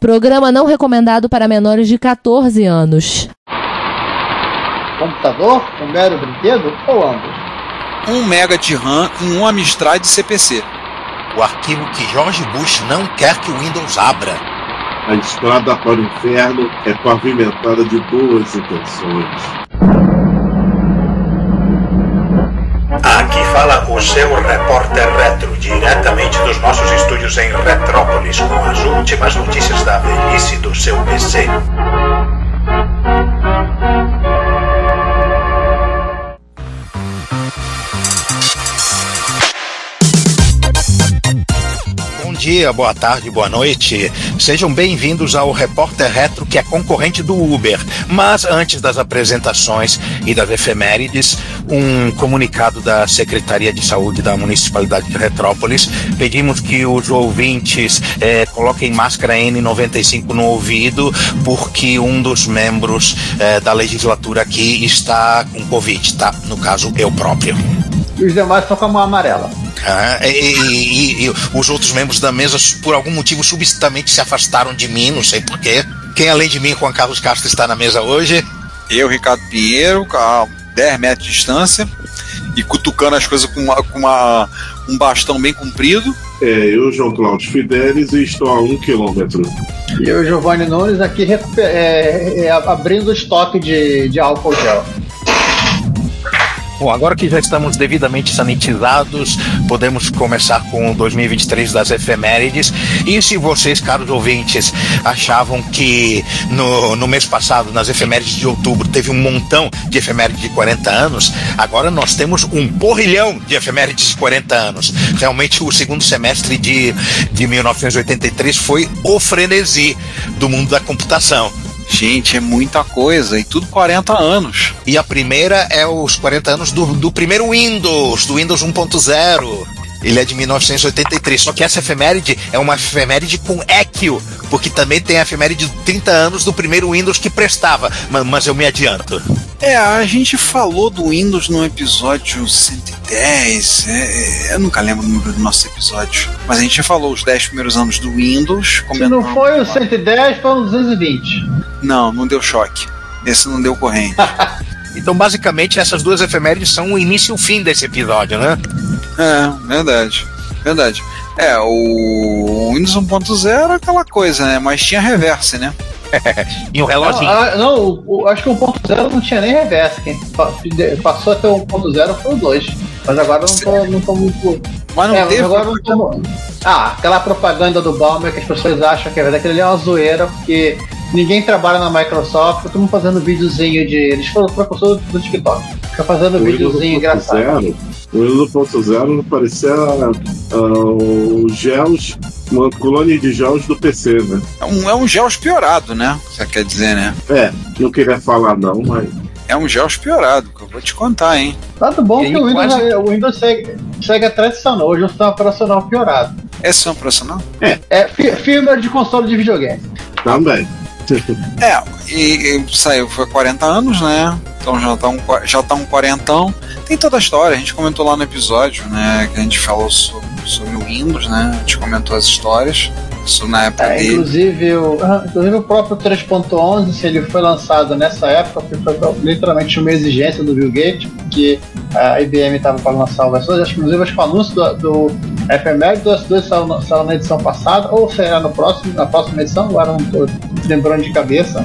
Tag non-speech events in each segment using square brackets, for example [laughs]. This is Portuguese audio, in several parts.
Programa não recomendado para menores de 14 anos. Computador, um mero brinquedo ou ambos? 1 mega de RAM em um Amstrad CPC. O arquivo que George Bush não quer que o Windows abra. A estrada para o inferno é pavimentada de boas intenções. Aqui fala o seu repórter retro, diretamente dos nossos estúdios em Retrópolis, com as últimas notícias da velhice do seu PC. Dia, boa tarde, boa noite. Sejam bem-vindos ao Repórter Retro, que é concorrente do Uber. Mas antes das apresentações e das efemérides, um comunicado da Secretaria de Saúde da Municipalidade de Retrópolis. Pedimos que os ouvintes eh, coloquem máscara N95 no ouvido, porque um dos membros eh, da legislatura aqui está com Covid, tá? No caso, eu próprio. E os demais estão com a mão amarela. Ah, e, e- e os outros membros da mesa, por algum motivo, subitamente se afastaram de mim, não sei porquê. Quem além de mim, Juan Carlos Castro, está na mesa hoje? Eu, Ricardo Pinheiro, a 10 metros de distância e cutucando as coisas com, uma, com uma- um bastão bem comprido. É, eu, João Cláudio Fidelis, e estou a um quilômetro. E o Giovanni Nunes aqui recuper- é, é, abrindo o estoque de, de álcool gel. Bom, agora que já estamos devidamente sanitizados, podemos começar com o 2023 das efemérides. E se vocês, caros ouvintes, achavam que no, no mês passado, nas efemérides de outubro, teve um montão de efemérides de 40 anos, agora nós temos um porrilhão de efemérides de 40 anos. Realmente, o segundo semestre de, de 1983 foi o frenesi do mundo da computação. Gente, é muita coisa. E tudo 40 anos. E a primeira é os 40 anos do, do primeiro Windows, do Windows 1.0. Ele é de 1983, só que essa efeméride é uma efeméride com equio, porque também tem a efeméride de 30 anos do primeiro Windows que prestava, mas, mas eu me adianto. É, a gente falou do Windows no episódio 100 10, é, é, eu nunca lembro o número do nosso episódio. Mas a gente já falou os 10 primeiros anos do Windows. Se não foi o 110, foi o 220. Não, não deu choque. Esse não deu corrente. [laughs] então, basicamente, essas duas efemérides são o início e o fim desse episódio, né? É, verdade. Verdade. É, o Windows 1.0 é aquela coisa, né? Mas tinha reverse, né? [laughs] e o relógio. Não, ah, não, acho que o 1.0 não tinha nem reverse. Quem passou até o 1.0 foi o 2. Mas agora eu não tô, não tô muito. Mas não É, teve. agora não tô. Ah, aquela propaganda do Balmer que as pessoas acham que é verdade, aquilo ali é uma zoeira, porque ninguém trabalha na Microsoft, todo mundo fazendo videozinho de. Eles foram precursor do, do TikTok. Fica fazendo O videozinho engraçado. 1.0, o Windows 1.0 parecia ah, o gels, uma colônia de gels do PC, né? É um, é um Gels piorado, né? Você quer dizer, né? É, não queria falar não, mas É um Gels piorado, que eu vou te contar, hein? Lado bom E que o Windows, quase- o Windows segue, segue a tradicional, hoje o sistema operacional piorado. É sistema operacional? É fi- firmware de console de videogame. também. É, e, e saiu, foi 40 anos, né? Então já tá, um, já tá um quarentão. Tem toda a história, a gente comentou lá no episódio, né? Que a gente falou sobre, sobre o Windows, né? A gente comentou as histórias. Isso na época É, dele. inclusive, o, ah, inclusive o próprio 3.11, se ele foi lançado nessa época, foi foi literalmente uma exigência do Bill Gates, porque a IBM estava para lançar o versões. Acho que, inclusive, acho que o anúncio do, do FML do S2 saiu, na- saiu na edição passada, ou será no próximo, na próxima edição, agora não estou lembrando de cabeça.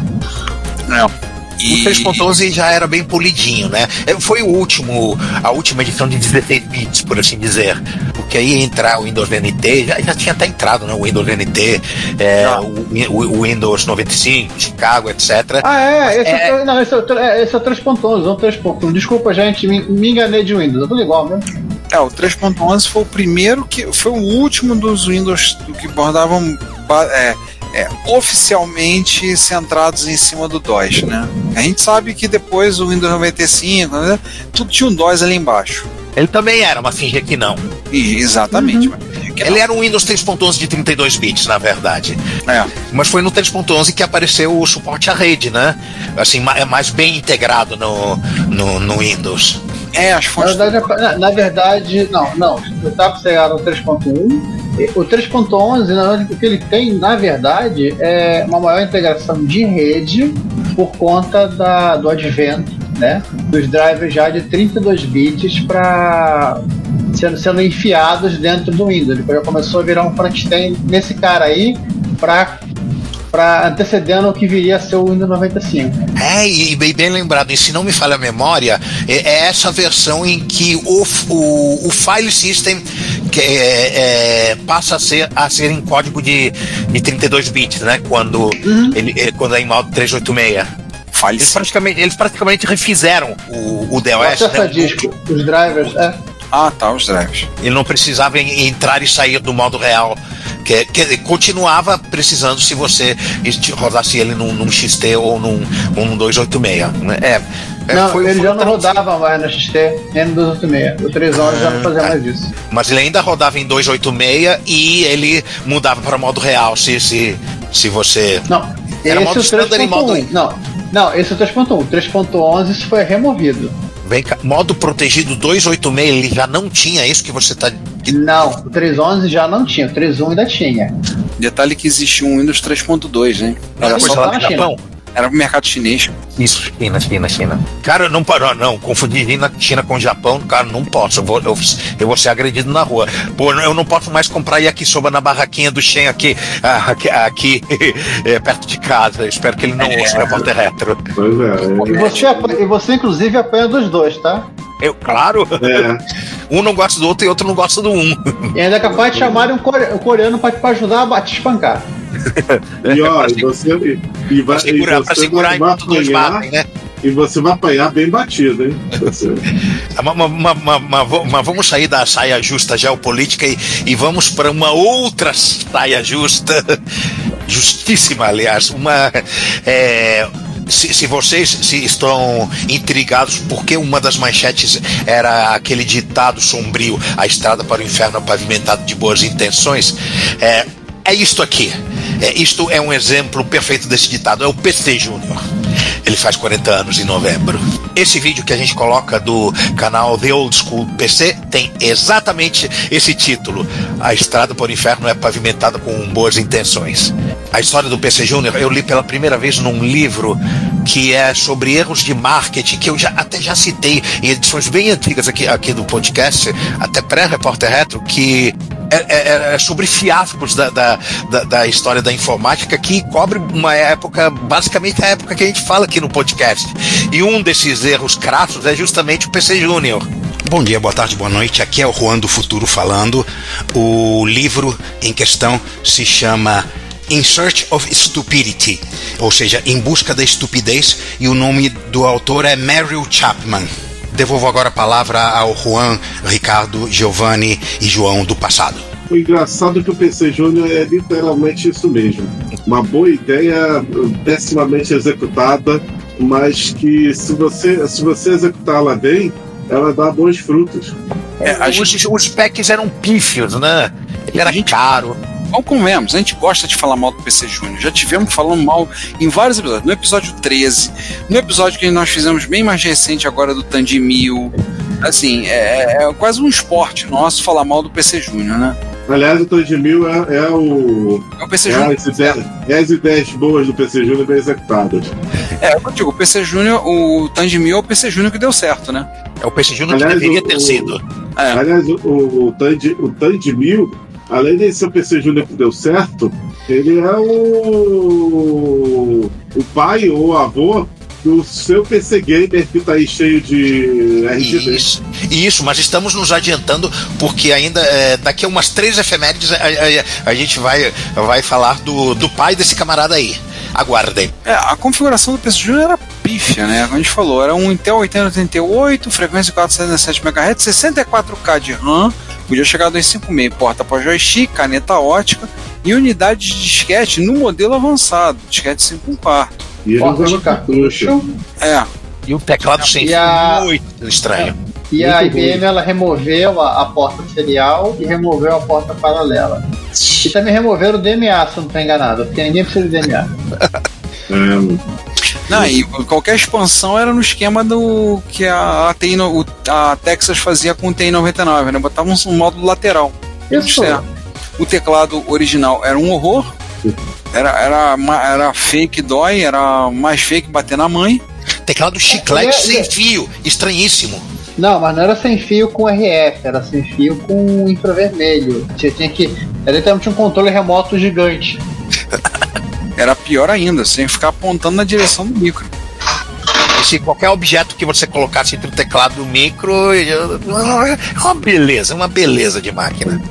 É. O E, 3.11 já era bem polidinho, né? É, Foi o último, a última edição de 16 bits, por assim dizer. Porque aí ia entrar o Windows NT, já, já tinha até entrado, né? O Windows NT, é, o, o- o Windows 95, Chicago, etc. Ah, é, esse é, É. o- não, esse é, o, é, esse é o 3.11, não o 3.1. Desculpa, gente, me, me enganei de Windows, é tudo igual mesmo. é, o 3.11 foi o primeiro que. Foi o último dos Windows do que bordavam é, é, oficialmente centrados em cima do DOS, né? A gente sabe que depois o Windows 95, né, tudo tinha um DOS ali embaixo. Ele também era, mas fingia que não. E, exatamente. mas que Ele era um Windows 3.11 de 32 bits, na verdade. É. Mas foi no 3.11 que apareceu o suporte à rede, né? Assim, é mais bem integrado no, no, no Windows. É, as Na fontes. verdade, na, na verdade, não, não. O TAP era o 3.1 O 3.11, na verdade, o que ele tem, na verdade, é uma maior integração de rede por conta da, do advento né, dos drivers já de 32 bits para sendo, sendo enfiados dentro do Windows. Ele já começou a virar um front-end nesse cara aí para para antecedendo o que viria a ser o Windows 95. É, e bem, bem lembrado, e se não me falha a memória, é, é essa versão em que o, o, o file system que é, é, passa a ser, a ser em código de, de 32 bits, né? Quando, uhum. ele, é, quando é em modo 386. Eles praticamente, eles praticamente refizeram o, o DOS. O né? disco, os drivers, é. Ah, tá, os drivers. Ele não precisava entrar e sair do modo real. Que, que continuava precisando se você rodasse ele num, num XT ou num, num 286. Né? É, é, não, foi, ele foi já não rodava mais no XT, nem no 286. O 3 horas já não fazia ah, mais isso. Mas ele ainda rodava em 286 e ele mudava para modo real se, se, se você. Não, era esse modo standard em modo. Não, não, esse é o 3.1. O 3.11 isso foi removido. Vem cá, modo protegido 286, ele já não tinha isso que você está. Não, o 311 já não tinha, o 31 ainda tinha. Detalhe que existe um Windows 3.2, hein? Era só lá no Japão. Era pro mercado chinês. Isso, China, China, China. Cara, não parou, não. Confundir China, China com Japão, cara, não posso. Eu vou, eu, eu vou ser agredido na rua. Pô, eu não posso mais comprar yakisoba na barraquinha do Shen aqui, ah, aqui, aqui é, [laughs] perto de casa. Eu espero que ele não ouça é. Repórter Retro. Pois é. E você, e você, inclusive, apanha dos dois, tá? Eu, claro. É. [laughs] Um não gosta do outro e outro não gosta do um. E ainda é capaz de chamarem um coreano pra, pra ajudar a te espancar. [laughs] E ó, e você, e vai, segurar, e você segurar vai, dois batem, né? E você vai apanhar bem batido, hein? [laughs] mas, vamos sair da saia justa geopolítica e, e vamos para uma outra saia justa, [laughs] justíssima, aliás, uma. É, se, se, vocês se estão intrigados porque uma das manchetes era aquele ditado sombrio, a estrada para o inferno pavimentado de boas intenções, é, é isto aqui. É, isto é um exemplo perfeito desse ditado. É o PC Júnior. Ele faz 40 anos em novembro. Esse vídeo que a gente coloca do canal The Old School PC tem exatamente esse título. A estrada por inferno é pavimentada com boas intenções. A história do PC Júnior eu li pela primeira vez num livro que é sobre erros de marketing, que eu já até já citei em edições bem antigas aqui, aqui do podcast, até pré-repórter retro, que é, é, é, sobre fiascos da, da, da, da, história da informática que cobre uma época, basicamente a época que a gente fala aqui no podcast. E um desses erros crassos é justamente o PC Júnior. Bom dia, boa tarde, boa noite. Aqui é o Juan do Futuro falando. O livro em questão se chama In Search of Stupidity, ou seja, Em Busca da Estupidez, e o nome do autor é Meryl Chapman. Devolvo agora a palavra ao Juan, Ricardo, Giovanni e João do passado. O engraçado é que o PC Júnior é literalmente isso mesmo. Uma boa ideia, pessimamente executada, mas que se você, se você executá-la bem, ela dá bons frutos. É, os, os packs eram pífios, né? Ele era caro vamos comemos, a gente gosta de falar mal do PC Júnior. Já tivemos falando mal em vários episódios. No episódio 13, no episódio que nós fizemos bem mais recente agora do Tandemil. Assim, é, é, quase um esporte nosso falar mal do PC Júnior, né? Aliás, o Tandemil é, é o. É o PC Júnior. É, é, as ideias boas do PC Júnior bem executadas. É, eu digo, o PC Júnior, o Tandemil é o PC Júnior que deu certo, né? É o PC Júnior que deveria o, ter sido. É. Aliás, o, o, o Tandemil além de ser o PC Júnior que deu certo, ele é o, o pai ou avô do seu PC Gamer que está aí cheio de RGB. Isso, isso, mas estamos nos adiantando porque ainda é, daqui a umas três efemérides a, a, a, gente vai, vai falar do, do pai desse camarada aí. Aguardem. É, a configuração do PC Júnior era pífia, né? Como a gente falou, era um Intel 8088, frequência 407 MHz, 64K de RAM, Podia chegar a 256, porta para joystick, caneta ótica e unidade de disquete no modelo avançado, disquete 5 quarto. E porta de cartucho. É. E o teclado sem a... muito estranho. E muito a IBM ela removeu a, a, porta serial e removeu a porta paralela. E também removeram o DMA, se não estou enganado, porque ninguém precisa de DMA. é, não, e qualquer expansão era no esquema do que a, a, TI, a Texas fazia com o TI-99, né? Botava um, um módulo lateral. Isso. O teclado original era um horror. Era, era, era fake dói, era mais fake bater na mãe. Teclado chiclete É, sem é. fio, estranhíssimo. Não, mas não era sem fio com RF, era sem fio com infravermelho. Você tinha que. Era literalmente um controle remoto gigante. [laughs] Pior ainda, você que ficar apontando na direção do micro. E se qualquer objeto que você colocasse entre o teclado e o micro, é [laughs] uma beleza, uma beleza de máquina.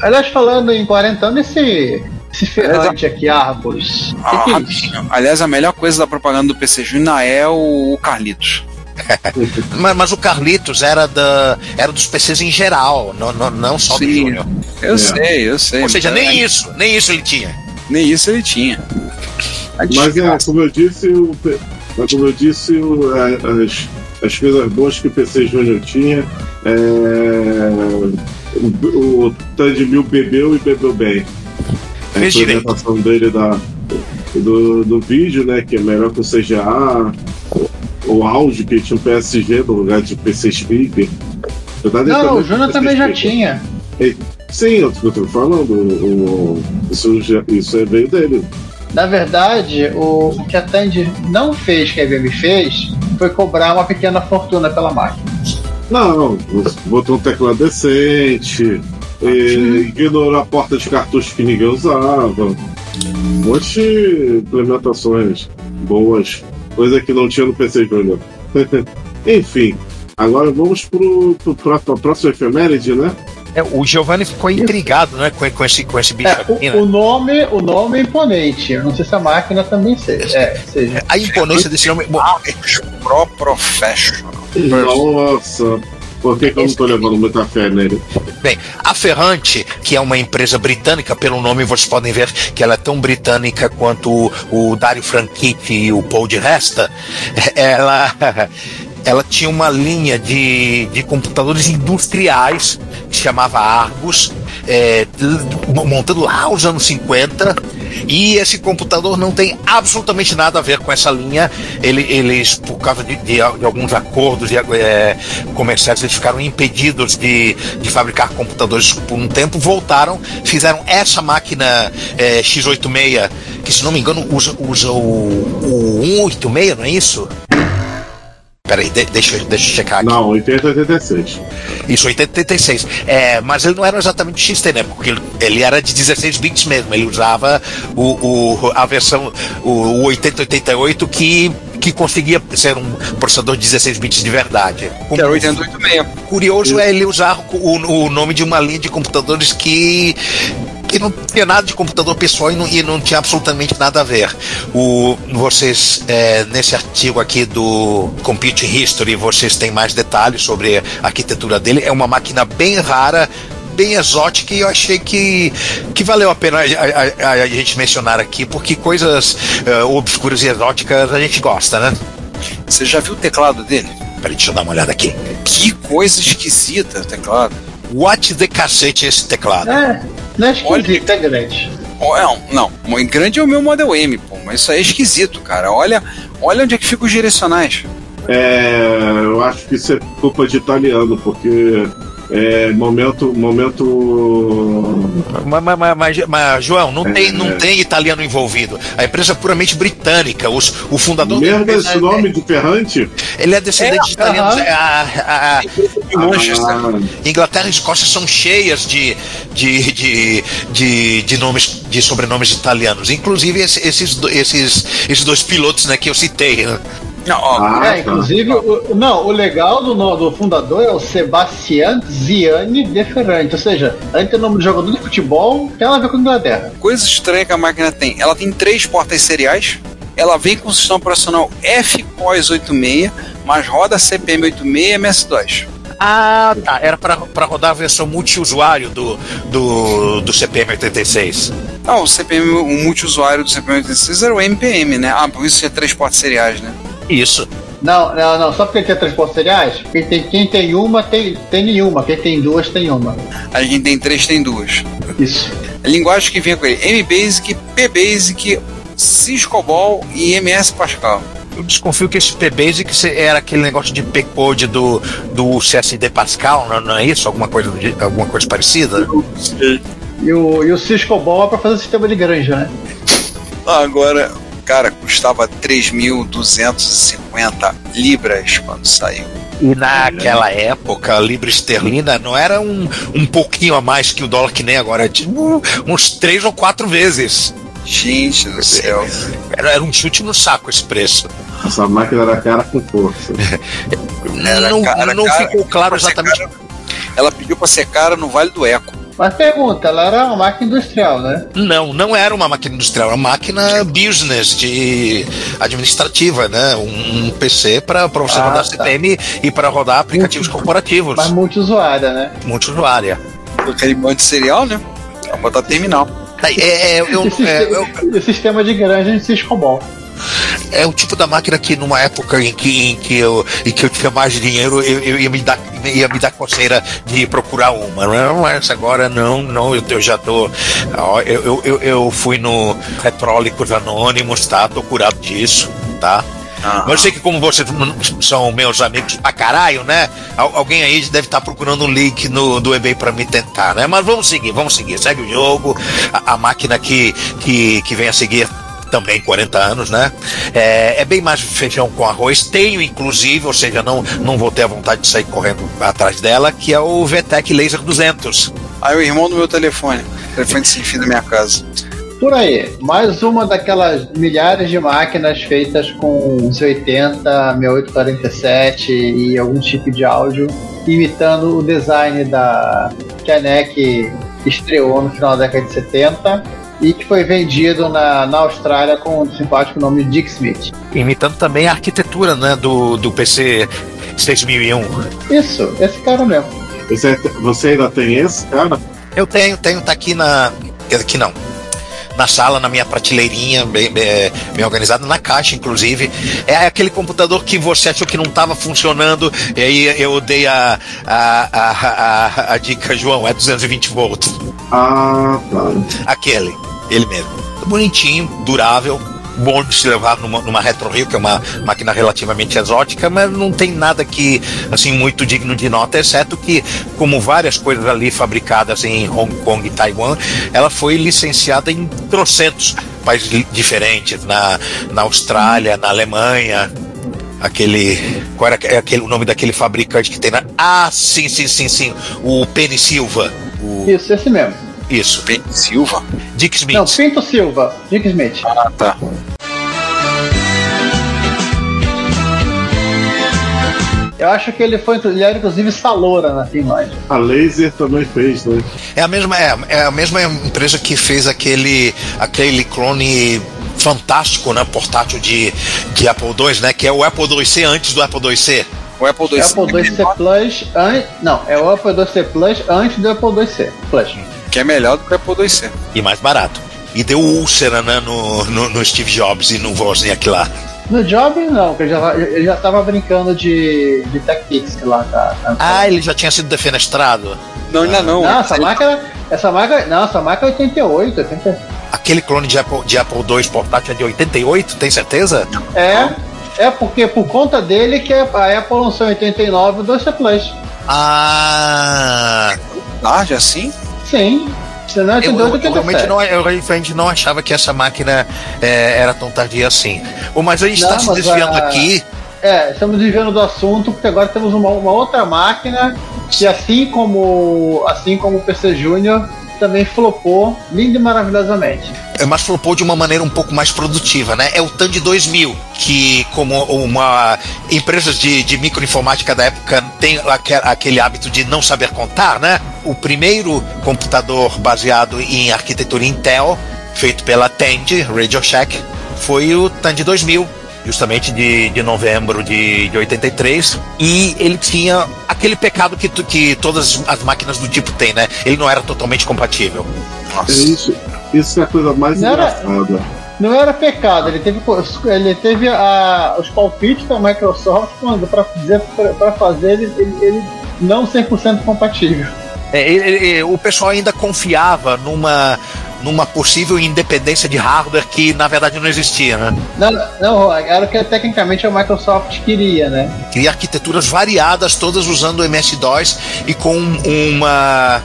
Aliás, falando em 40 anos, esse. Esse ferrante aqui. O Ah, que, que é isso? rapidinho. Aliás, a melhor coisa da propaganda do PC Júnior é o Carlitos. [laughs] Mas, mas o Carlitos era, da, era dos PCs em geral, não, não, não só do Sim. Júnior. Eu É. sei, eu sei. Ou seja, mas- nem isso, nem isso ele tinha. Nem isso ele tinha. A Mas é, como eu disse, o, mas como eu disse, o- a- as, as coisas boas que o PC Júnior tinha, é, o, o Tandy Mil bebeu e bebeu bem. A Fez direito. implementação dele da, do, do vídeo, né? Que é melhor que o CGA, o, o áudio, que tinha um PSG no lugar de PC Speaker. Não, o Júnior também já tinha. Sim, eu tô, eu tô falando, o, o- isso, já, isso é veio dele. Na verdade, o, o que a Tandy não fez, que a IBM fez, foi cobrar uma pequena fortuna pela máquina. Não, botou um teclado decente, e ignorou a porta de cartucho que ninguém usava. Um monte de implementações boas, coisa que não tinha no PC Junior. [laughs] Enfim, agora vamos pra, pra próxima efeméride, né? É, o Giovanni ficou intrigado né, com, com esse, com esse bicho É, aqui, o, né? o nome, o nome é imponente. Eu não sei se a máquina também seja. É, seja. A imponência desse nome. Bom, Pro Professional. Nossa, por que, que eu não tô levando muita fé nele? Bem, a Ferrante, que é uma empresa britânica, pelo nome vocês podem ver que ela é tão britânica quanto o, o Dario Franchitti e o Paul de Resta, [laughs] ela, ela tinha uma linha de, de computadores industriais que se chamava Argus, é, montando lá os anos 50. E esse computador não tem absolutamente nada a ver com essa linha. Ele- eles, por causa de, de- de alguns acordos de, é, comerciais, eles ficaram impedidos de, de fabricar computadores por um tempo. Voltaram, fizeram essa máquina é, X86, que se não me engano usa, usa o, o 186, não é isso? Peraí, de, deixa, eu- deixa eu checar aqui. Não, 80 86. Isso, 86. É, mas ele não era exatamente XT, né? Porque ele, ele era de 16 bits mesmo. Ele usava o, o- a versão, o, o 8088 que, que conseguia ser um processador de 16 bits de verdade. Que era 886. Curioso é ele usar o, o nome de uma linha de computadores que que não tinha nada de computador pessoal e não, e não tinha absolutamente nada a ver. O, vocês, é, nesse artigo aqui do Computing History, vocês têm mais detalhes sobre a arquitetura dele. É uma máquina bem rara, bem exótica e eu achei que, que valeu a pena a, a- a- a gente mencionar aqui, porque coisas é, obscuras e exóticas a gente gosta, né? Você já viu o teclado dele? Peraí, deixa eu dar uma olhada aqui. Que coisa esquisita o teclado. What the cacete é esse teclado? É, não é esquisito, é grande. Oh, é, não, não, grande é o meu Model M, pô, mas isso aí é esquisito, cara. Olha, olha onde é que ficam os direcionais. É, eu acho que isso é culpa de italiano, porque é momento. momento. Mas, mas- mas- mas- mas, João, não, É. tem, não tem italiano envolvido. A empresa é puramente britânica. Os, o fundador da Mesmo empresa, esse nome de Ferrante? ele é descendente de italianos. aham. A, a- De Manchester. Ah, Inglaterra e Escócia são cheias de, de, de, de, de nomes, de sobrenomes italianos. Inclusive esse- esses, do- esses, esses dois pilotos né, que eu citei. né? Não, ah, é, inclusive, o, não, o legal do, no- do fundador é o Sebastian Ziani de Ferrante. Ou seja, além de ter nome de jogador de futebol, tem ela a ver com a Inglaterra. coisa estranha que a máquina tem. Ela tem três portas seriais. Ela vem com o sistema operacional FPOS 86, mas roda CPM 86 e MS2. Ah, tá. Era para rodar a versão multiusuário do, do, do CPM 86. Ah, o CPM, o multiusuário do CPM 86 era o MPM, né? Ah, por isso tinha três portas seriais, né? Isso. Não, não, não, só porque tem transportes seriais, quem tem, quem tem uma tem, tem nenhuma, quem tem duas tem uma. Aí quem tem três tem duas. Isso. A linguagem que vinha com ele: MBasic, PBasic, Syscobol e MS Pascal. Eu desconfio que esse PBasic era aquele negócio de P-Code do, do CSD Pascal, não, não é isso? Alguma coisa, de- alguma coisa parecida? E o, e o Cisco Ball é pra fazer sistema de granja, né? Agora, cara, custava 3.250 libras quando saiu. E naquela época, a libra esterlina não era um, um pouquinho a mais que o dólar que nem agora, tipo uns três ou quatro vezes. Gente do céu. Era, era um chute no saco esse preço. Essa máquina era cara com força. [laughs] Era não cara, não cara, ficou claro exatamente. cara- Ela pediu pra ser cara no Vale do Eco. Mas pergunta, ela era uma máquina industrial, né? Não, não era uma máquina industrial, era uma máquina business de administrativa, né? Um, um PC para você Ah, rodar tá. CPM e para rodar aplicativos corporativos, Mas multiusuária, né? multiusuária. Aquele monte de cereal, né? Vamos botar terminal. É, é, eu- é, eu- o sistema de granja de Cisco Ball. É o tipo da máquina que numa época em que, em que, eu, em que eu tinha mais dinheiro, eu, eu ia, me dar, ia me dar coceira de procurar uma. Não, mas agora não, não, eu, eu já tô. Eu, eu, eu, fui no Retrólicos Anônimos, tá? Tô curado disso, tá? Mas eu sei que como vocês são meus amigos pra caralho, né? Al- alguém aí deve estar procurando um link no, do eBay pra me tentar, né? Mas vamos seguir, vamos seguir. Segue o jogo. A, a máquina que, que, que vem a seguir também 40 anos, né? É, é bem mais feijão com arroz. Tenho, inclusive, ou seja, não, não vou ter a vontade de sair correndo atrás dela, que é o VTEC Laser 200. Aí o irmão do meu telefone. Telefone sem fio da minha casa. Por aí, mais uma daquelas milhares de máquinas feitas com 80, 6847 e algum chip de áudio, imitando o design da que a NEC estreou no final da década de 70 e que foi vendido na, na Austrália com o simpático nome de Dick Smith. Imitando também a arquitetura, né? Do, do PC 6001. Isso, esse cara mesmo. Esse é- você ainda tem esse, cara? Eu tenho, tenho, tá aqui na. Aqui não. Na sala, na minha prateleirinha, bem, bem, bem organizado, na caixa, inclusive. É aquele computador que você achou que não estava funcionando, e aí eu dei a, a, a, a, a dica, João, é 220 volts. Ah, tá. Aquele, ele mesmo. Bonitinho, durável, bom de se levar numa, numa Retro Rio, que é uma máquina relativamente exótica, mas não tem nada que, assim, muito digno de nota, exceto que, como várias coisas ali fabricadas em Hong Kong e Taiwan, ela foi licenciada em trocentos países diferentes, na, na Austrália, na Alemanha, aquele. Qual era aque- aquele, o nome daquele fabricante que tem na. Ah, sim, sim, sim, sim. O Penny Silva. O, Isso, esse mesmo. Isso. Ben Silva? Dick Smith. Não, Pinto Silva, Dick Smith. Ah, tá. Eu acho que ele foi, ele era inclusive Salora na Finlândia. A Laser também fez, né? É a mesma, é, é a mesma empresa que fez aquele, aquele clone fantástico, né, portátil de, de Apple II, né, que é o Apple IIc antes do Apple IIc. O Apple II. Apple IIc Plus, an... não, é o Apple IIc Plus antes do Apple IIc Plus. Que é melhor do que o Apple IIc. E mais barato. E deu úlcera, né, no, no, no Steve Jobs e no Wozniak lá. No Job não, porque ele já, ele já tava brincando de, de TechPix lá, tá? tá- Ah, ele já tinha sido defenestrado. Não, ainda não. Não, essa Ele- máquina, essa máquina, não, essa máquina é 88, 80, Aquele clone de Apple, de Apple II portátil é de 88, tem certeza? é, é porque por conta dele que a Apple lançou em 89 o 2C Plus. Ah, Tarde assim? Sim, senão é eu, 88, eu, eu realmente 87. não, eu realmente não achava que essa máquina é, era tão tardia assim. Mas a gente está se desviando a- aqui. É, estamos desviando do assunto porque agora temos uma, uma outra máquina que assim como assim como o PC Júnior também flopou lindo e maravilhosamente. É, mas flopou de uma maneira um pouco mais produtiva, né? É o TAN de 2000, que como uma empresas de, de microinformática da época tem aque- aquele hábito de não saber contar, né? O primeiro computador baseado em arquitetura Intel, feito pela Tandy, Radio Shack, foi o TAN de 2000, justamente de, de novembro de, de 83, e ele tinha aquele pecado que, tu- que todas as máquinas do tipo têm, né? Ele não era totalmente compatível. Nossa. É isso, isso é a coisa mais Não era- engraçada. Não era pecado, ele teve, ele teve a, os palpites da Microsoft para para fazer ele, ele, ele não 100% compatível. É, o pessoal ainda confiava numa, numa possível independência de hardware que na verdade não existia, né? Não, não, era o que tecnicamente a Microsoft queria, né? Cria arquiteturas variadas, todas usando o MS-DOS e com uma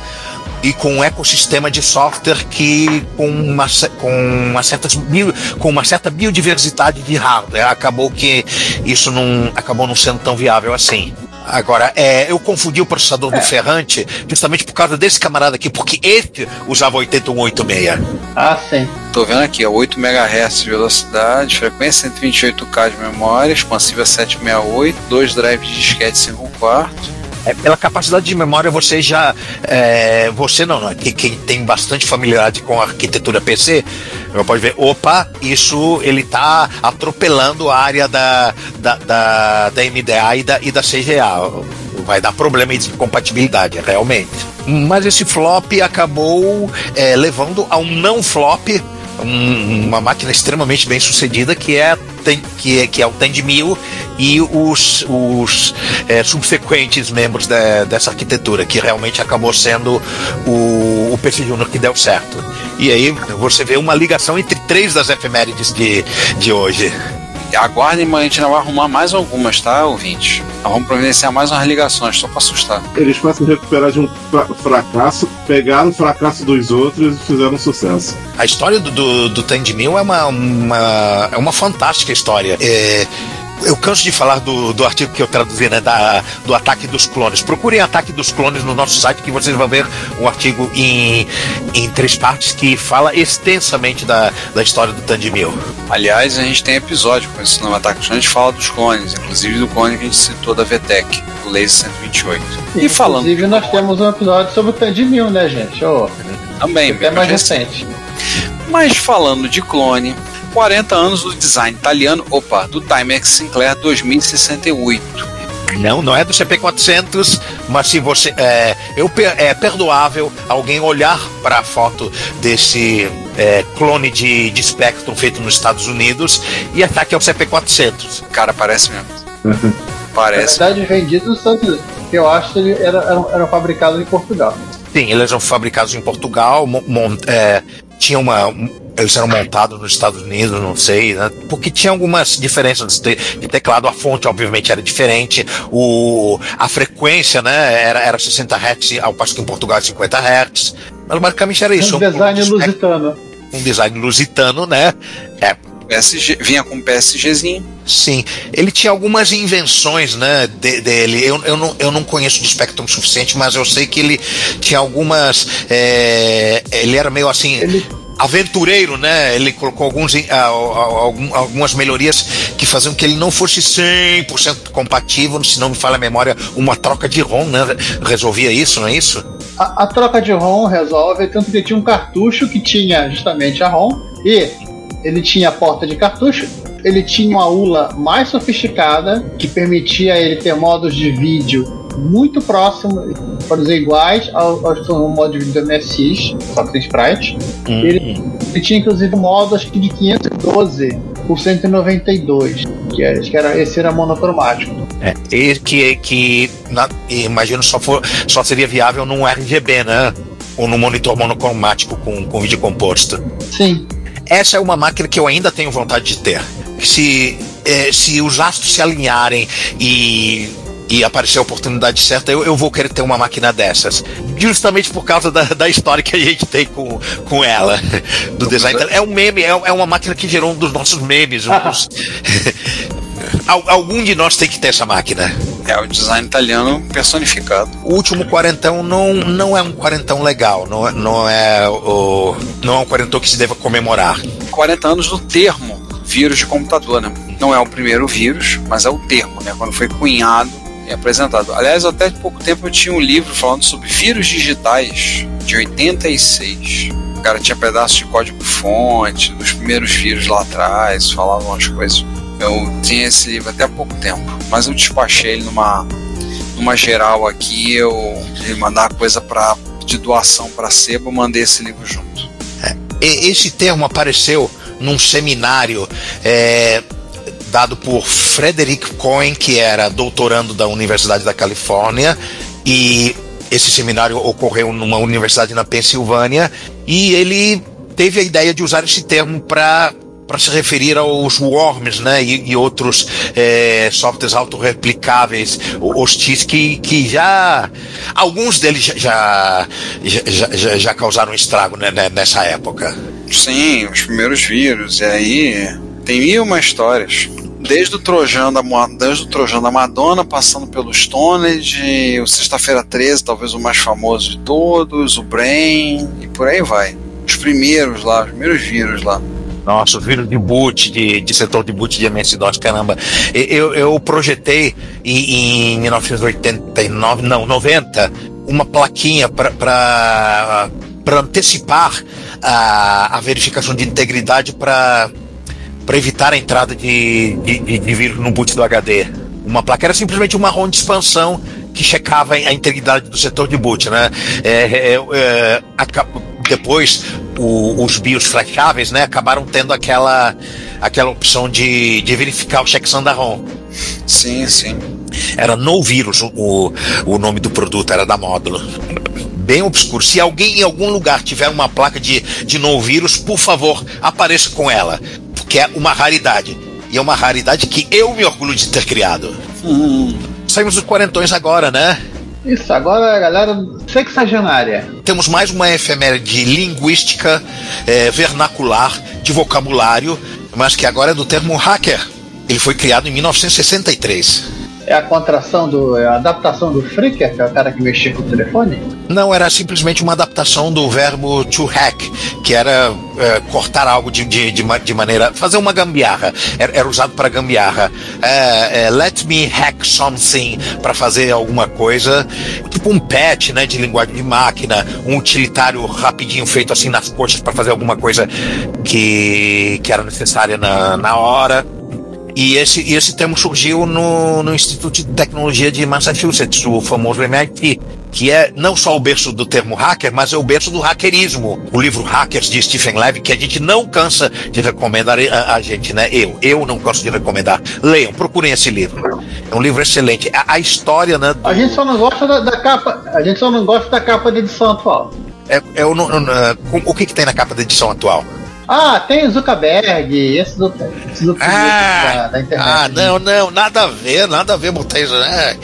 e com um ecossistema de software que com uma, com uma, certa, bio, com uma certa biodiversidade de hardware. Acabou que isso não acabou não sendo tão viável assim. Agora, é, eu confundi o processador é. do Ferrante justamente por causa desse camarada aqui, porque esse usava 8186. Ah, sim. Tô vendo aqui, ó, 8 MHz de velocidade, frequência 128K de memória, expansiva 768, dois drives de disquete 5 quarto é, pela capacidade de memória você já é, você não, não que quem tem bastante familiaridade com a arquitetura PC pode ver opa isso ele está atropelando a área da, da, da, da MDA e da, e da CGA vai dar problema de compatibilidade realmente. Mas esse flop acabou é, levando a um não flop um, uma máquina extremamente bem sucedida que é, que é, que é o 1000 e os, os é, subsequentes membros de, dessa arquitetura, que realmente acabou sendo o, o PC Junior que deu certo. E aí você vê uma ligação entre três das efemérides de, de hoje. Aguardem, mas a gente não vai arrumar mais algumas, tá, ouvintes? Nós vamos providenciar mais umas ligações, só pra assustar. Eles passam a recuperar de um fra fracasso, pegaram o fracasso dos outros e fizeram sucesso. A história do, do, do Tandemil é uma, uma, é uma fantástica história. É, eu canso de falar do, do artigo que eu traduzi, né, da, do ataque dos clones. Procurem ataque dos clones no nosso site que vocês vão ver um artigo em, em três partes que fala extensamente da, da história do Tandemil. Aliás, a gente tem episódio com esse nome ataque dos clones, a gente fala dos clones, inclusive do clone que a gente citou da VTEC, do Laser 128. E, e falando. Inclusive, nós temos um episódio sobre o Tandemil, né, gente? Oh, Também, até mais recente. Mas falando de clone, 40 anos do design italiano, opa, do Timex Sinclair 2068. Não, não é do CP400, mas se você é, eu, é perdoável alguém olhar para a foto desse é, clone de, de Spectrum feito nos Estados Unidos e achar que é o CP400. Cara, parece mesmo. parece. Na verdade, vendido nos Estados Unidos. Eu acho que ele era, era, era fabricado em Portugal. Sim, eles eram fabricados em Portugal, é, tinha uma eles eram montados nos Estados Unidos, não sei, né? porque tinha algumas diferenças de, teclado. A fonte, obviamente, era diferente. O, a frequência, né, era, era 60 Hz, ao passo que em Portugal é 50 Hz. Mas basicamente era isso. Um design um, lusitano. Um design lusitano, né? É, PSG, vinha com PSGzinho. Sim, ele tinha algumas invenções, né, de, dele. Eu, eu, não, eu não conheço de Spectrum suficiente, mas eu sei que ele tinha algumas. É, ele era meio assim. Ele aventureiro, né? Ele colocou alguns, algumas melhorias que faziam que ele não fosse 100% compatível, se não me falha a memória, uma troca de ROM, né? Resolvia isso, não é isso? A, a troca de ROM resolve, tanto que tinha um cartucho que tinha justamente a ROM e ele tinha a porta de cartucho, ele tinha uma ULA mais sofisticada que permitia ele ter modos de vídeo muito próximo, por dizer, iguais ao, ao modo de vídeo do MSX, só que tem sprite. Uhum. Ele, ele, tinha inclusive modo acho que de 512 por 192, que, é, que era, esse era monocromático. É, e que, que na, imagino só, for, só seria viável num RGB, né? Ou num monitor monocromático com, com vídeo composto. Sim. Essa é uma máquina que eu ainda tenho vontade de ter. Se, é, se os astros se alinharem e e aparecer a oportunidade certa, eu, eu vou querer ter uma máquina dessas. Justamente por causa da, da história que a gente tem com, com ela, do design. É um meme, é, é uma máquina que gerou um dos nossos memes. Dos... [laughs] Algum de nós tem que ter essa máquina. É o design italiano personificado. O último quarentão não, não é um quarentão legal, não, é, não, é, o, não é um quarentão que se deva comemorar. 40 anos do termo vírus de computador, né? Não é o primeiro vírus, mas é o termo, né? Quando foi cunhado é apresentado. Aliás, até pouco tempo eu tinha um livro falando sobre vírus digitais de 86. O cara tinha pedaços de código-fonte dos primeiros vírus lá atrás, falavam umas coisas. Eu tinha esse livro até há pouco tempo, mas eu despachei ele numa, numa geral aqui. Eu mandar coisa para de doação para sebo, mandei esse livro junto. É, esse termo apareceu num seminário é, dado por Frederick Cohen, que era doutorando da Universidade da Califórnia, e esse seminário ocorreu numa universidade na Pensilvânia, e ele teve a ideia de usar esse termo para se referir aos worms, né, e, e outros é, softwares autorreplicáveis, hostis que, que já alguns deles já já, já, já, já causaram estrago né, né, nessa época. Sim, os primeiros vírus, e aí tem mil uma histórias. Desde o Trojan da, desde o Trojan da Madonna, passando pelo Stoned, o Sexta-feira 13, talvez o mais famoso de todos, o Brain, e por aí vai. Os primeiros lá, os primeiros vírus lá. Nossa, o vírus de boot, de, de setor de boot de MS-DOS, caramba. Eu, eu projetei em, em 1989, não, 90, uma plaquinha para antecipar a, a verificação de integridade para evitar a entrada de, de, de, vírus no boot do HD. Uma placa era simplesmente uma ROM de expansão que checava a integridade do setor de boot, né? É, é, é, depois o, os BIOS flasháveis, né, acabaram tendo aquela, aquela opção de, de verificar o checksum da ROM. Sim, sim. Era no vírus o, o nome do produto, era da módulo. Bem obscuro. Se alguém em algum lugar tiver uma placa de, de no vírus, por favor, apareça com ela. Porque é uma raridade. E é uma raridade que eu me orgulho de ter criado. Hum. Saímos dos quarentões agora, né? Isso, agora a galera sexagenária. Temos mais uma efeméride linguística é, vernacular de vocabulário, mas que agora é do termo hacker. Ele foi criado em 1963 é a contração do. É a adaptação do Flickr, que é o cara que mexia com o telefone? Não, era simplesmente uma adaptação do verbo to hack, que era é, cortar algo de, de, de, de, maneira. fazer uma gambiarra. Era, era usado para gambiarra. É, é, let me hack something para fazer alguma coisa. Tipo um patch né, de linguagem de máquina, um utilitário rapidinho feito assim nas coxas para fazer alguma coisa que, que era necessária na, na hora. E esse, e esse termo surgiu no, no Instituto de Tecnologia de Massachusetts, o famoso MIT, que é não só o berço do termo hacker, mas é o berço do hackerismo. O livro Hackers de Stephen Levy, que a gente não cansa de recomendar a, a gente, né? Eu, eu não canso de recomendar. Leiam, procurem esse livro. É um livro excelente. A, a história, né? Do... A gente só não gosta da, da, capa. A gente só não gosta da capa de edição atual. É, é o, no, o que, que tem na capa da edição atual? Ah, tem o Zuckerberg, esse do, esse do ah, da, da, internet. Ah, não, não, nada a ver, nada a ver botar isso. né?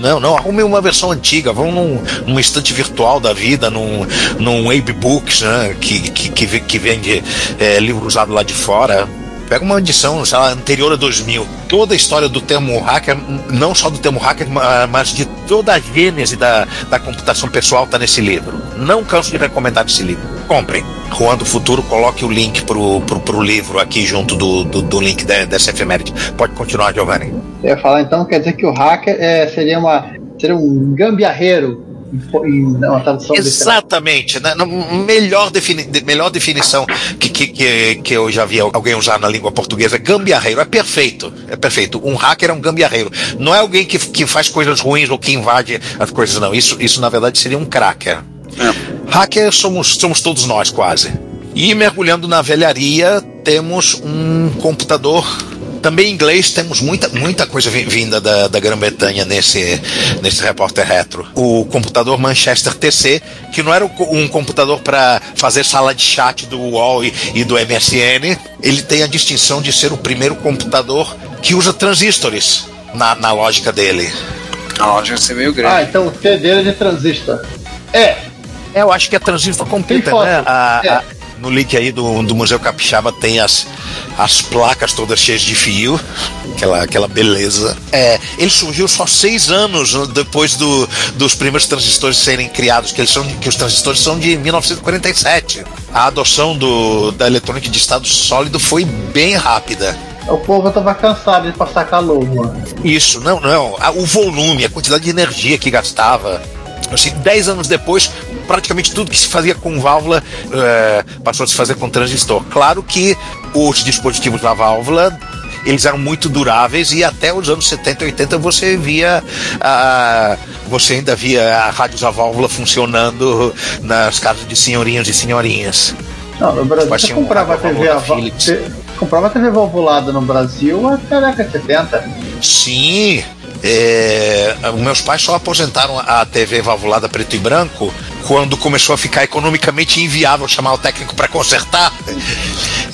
Não, não, arrume uma versão antiga, vamos num, num estante virtual da vida, num, num Abe Books, né, que, que, que, que vende é, livro usado lá de fora. Pega uma edição, sei lá, anterior a 2000. Toda a história do termo hacker, não só do termo hacker, mas de toda a gênese da, da computação pessoal está nesse livro. Não canso de recomendar esse livro. Comprem. Juan do Futuro, coloque o link pro, pro, pro livro aqui junto do, do, do link de, dessa efeméride. Pode continuar, Giovanni. Eu ia falar então, quer dizer que o hacker é, seria, uma, seria um gambiarreiro tradução Exatamente, né? melhor, defini melhor definição que, que, que, eu já vi alguém usar na língua portuguesa, gambiarreiro, é perfeito, é perfeito. Um hacker é um gambiarreiro. Não é alguém que, que faz coisas ruins ou que invade as coisas, não. Isso, isso na verdade seria um cracker. É. Hacker somos, somos todos nós, quase. E mergulhando na velharia, temos um computador também em inglês temos muita, muita coisa vinda da, da Grã-Bretanha nesse, nesse repórter retro. O computador Manchester TC, que não era um computador para fazer sala de chat do UOL e, e do MSN, ele tem a distinção de ser o primeiro computador que usa transistores na, na lógica dele. A lógica ser meio grande. Ah, então o T dele é de transistor. É. É, eu acho que é transistor computer, né? A, é. a, no link aí do, do Museu Capixaba tem as, as placas todas cheias de fio, aquela, aquela beleza. É, ele surgiu só seis anos depois do, dos primeiros transistores serem criados, que, eles são, que os transistores são de 1947. A adoção do, da eletrônica de estado sólido foi bem rápida. O povo estava cansado de passar calor, mano. Isso, não, não. O volume, a quantidade de energia que gastava. Assim, dez anos depois, praticamente tudo que se fazia com válvula é, passou a se fazer com transistor. Claro que os dispositivos da válvula eles eram muito duráveis e até os anos 70 e 80 você via a, você ainda via a rádios a válvula funcionando nas casas de senhorinhos e senhorinhas. Não, no Brasil você comprava a TV a você comprava TV valvulada no Brasil até a década de 70. Sim, é, meus pais só aposentaram a TV valvulada preto e branco quando começou a ficar economicamente inviável chamar o técnico para consertar,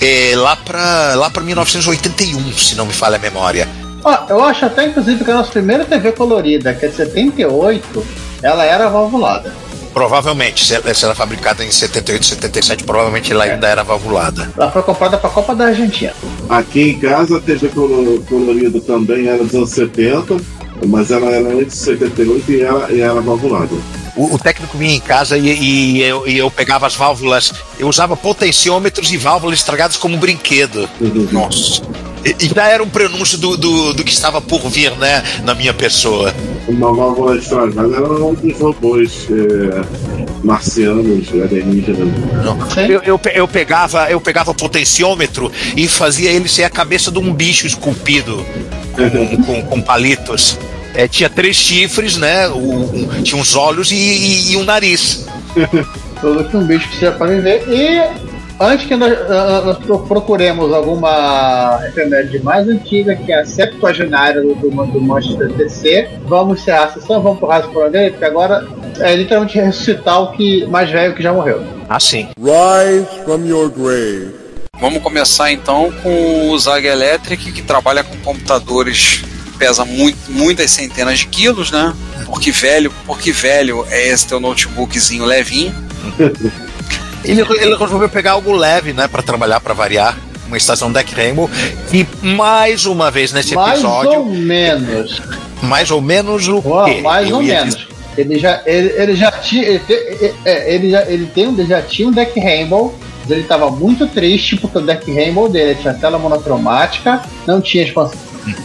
é, lá para lá para 1981, se não me falha a memória. Eu acho até inclusive que a nossa primeira TV colorida, que é de 78, ela era valvulada. Provavelmente, se ela, se ela é fabricada em 78, 77, provavelmente ela ainda era valvulada. Ela foi comprada para a Copa da Argentina. Aqui em casa a TV colo- colorida também era dos anos 70, mas ela era antes de 78 e era, e era valvulada. O, o técnico vinha em casa e, e eu, e eu pegava as válvulas, eu usava potenciômetros e válvulas estragadas como um brinquedo. Nossa. E, já era um prenúncio do, do, do que estava por vir, né, na minha pessoa. Uma válvula estragada era um dos robôs é, marcianos, alienígenas. Eu, eu, eu pegava eu pegava potenciômetro e fazia ele ser a cabeça de um bicho esculpido com, com, com palitos. É, tinha três chifres, né? o- um- tinha uns olhos e, e- e um nariz. [laughs] Tudo que um bicho precisa para viver. E antes que nós, ah, nós pro- procuremos alguma efeméride mais antiga, que é a septuagenária do, do, Manchester DC, vamos encerrar a sessão, vamos pro raso por dele, porque agora é literalmente ressuscitar o que mais velho que já morreu. Ah, sim. Rise from your grave. Vamos começar então com o Zag Electric, que trabalha com computadores que pesa muito, muitas centenas de quilos, né? Porque velho, porque velho é esse teu notebookzinho levinho. [laughs] Ele, ele resolveu pegar algo leve, né? Pra trabalhar, pra variar. Uma estação Deck Rainbow. E mais uma vez nesse mais episódio. ou menos. Mais ou menos o Ó, quê? mais Eu ou menos. Ele já, ele, ele já tinha. Ele, te- é, ele, já, ele, tem, ele já tinha um deck Rainbow. mas Ele estava muito triste porque o deck Rainbow dele tinha tela monocromática, não tinha expansão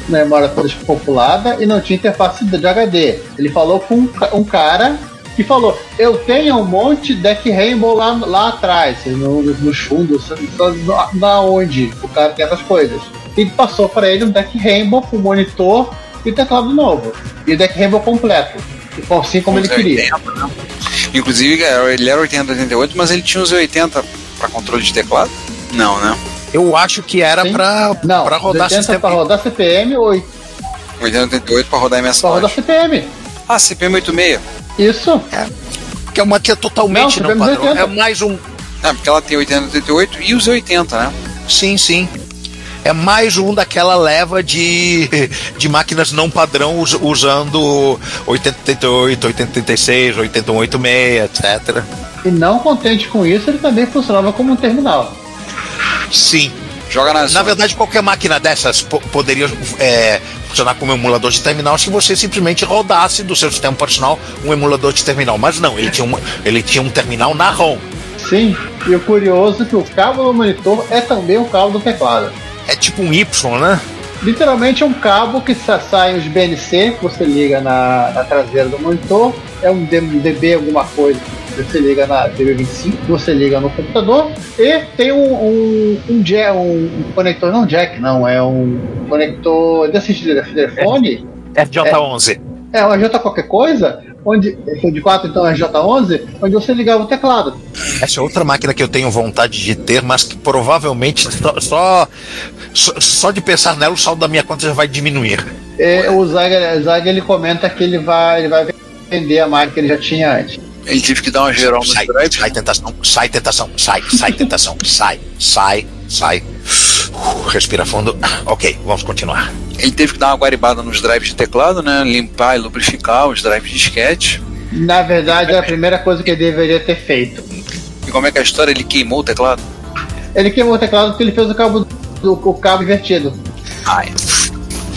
memória toda populada e não tinha interface de HD. Ele falou com um, um cara que falou: Eu tenho um monte de deck Rainbow lá, lá atrás, no, nos fundos, na, na onde o cara tem essas coisas. E passou para ele um deck Rainbow com monitor e teclado novo. E o deck Rainbow completo. Assim como ele queria. 80, né? Inclusive, era- ele era 80, 88, mas ele tinha os 80 para controle de teclado? Não, né? Eu acho que era Não, pra rodar 80 sistema. para rodar CPM ou 80, 88 para rodar MS para rodar CPM. Ah, CPM 86. Isso. Que é uma que é totalmente Não, não, padrão. 80. É mais um. Ah, porque ela tem 80, 88 e os 80, né? Sim, sim. É mais um daquela leva de, de máquinas não padrão us- usando 8088, 8086, 8186, etc. E não contente com isso, ele também funcionava como um terminal. Sim. Joga nas. Na verdade, qualquer máquina dessas po- poderia é, funcionar como emulador de terminal se você simplesmente rodasse do seu sistema personal um emulador de terminal. Mas não, ele tinha um, ele tinha um terminal na ROM. Sim. E o curioso é que o cabo do monitor é também o cabo do teclado. É tipo um Y, né? Literalmente é um cabo que sa- sai os BNC, que você liga na, na traseira do monitor, é um DB alguma coisa, que você liga na DB25, que você liga no computador, e tem um, um, um, ja- um conector, não jack, não, é um conector desse de telefone, FJ11. é um RJ qualquer coisa, onde, esse de 4 então é RJ11, onde você ligava o teclado. Essa é outra máquina que eu tenho vontade de ter, mas que provavelmente só, só, só, de pensar nela o saldo da minha conta já vai diminuir. E o Zag, Zag ele comenta que ele vai, ele vai vender a máquina que ele já tinha antes. Ele teve que dar uma geral no Sai, drive. sai tentação, sai tentação, sai, sai tentação, sai, sai, sai. Respira fundo. Ok, vamos continuar. Ele teve que dar uma guaribada nos drives de teclado, né? Limpar e lubrificar os drives de disquete. Na verdade, é a primeira coisa que ele deveria ter feito. E como é que é a história? Ele queimou o teclado? Ele queimou o teclado porque ele fez o cabo, do, o cabo invertido. Ai,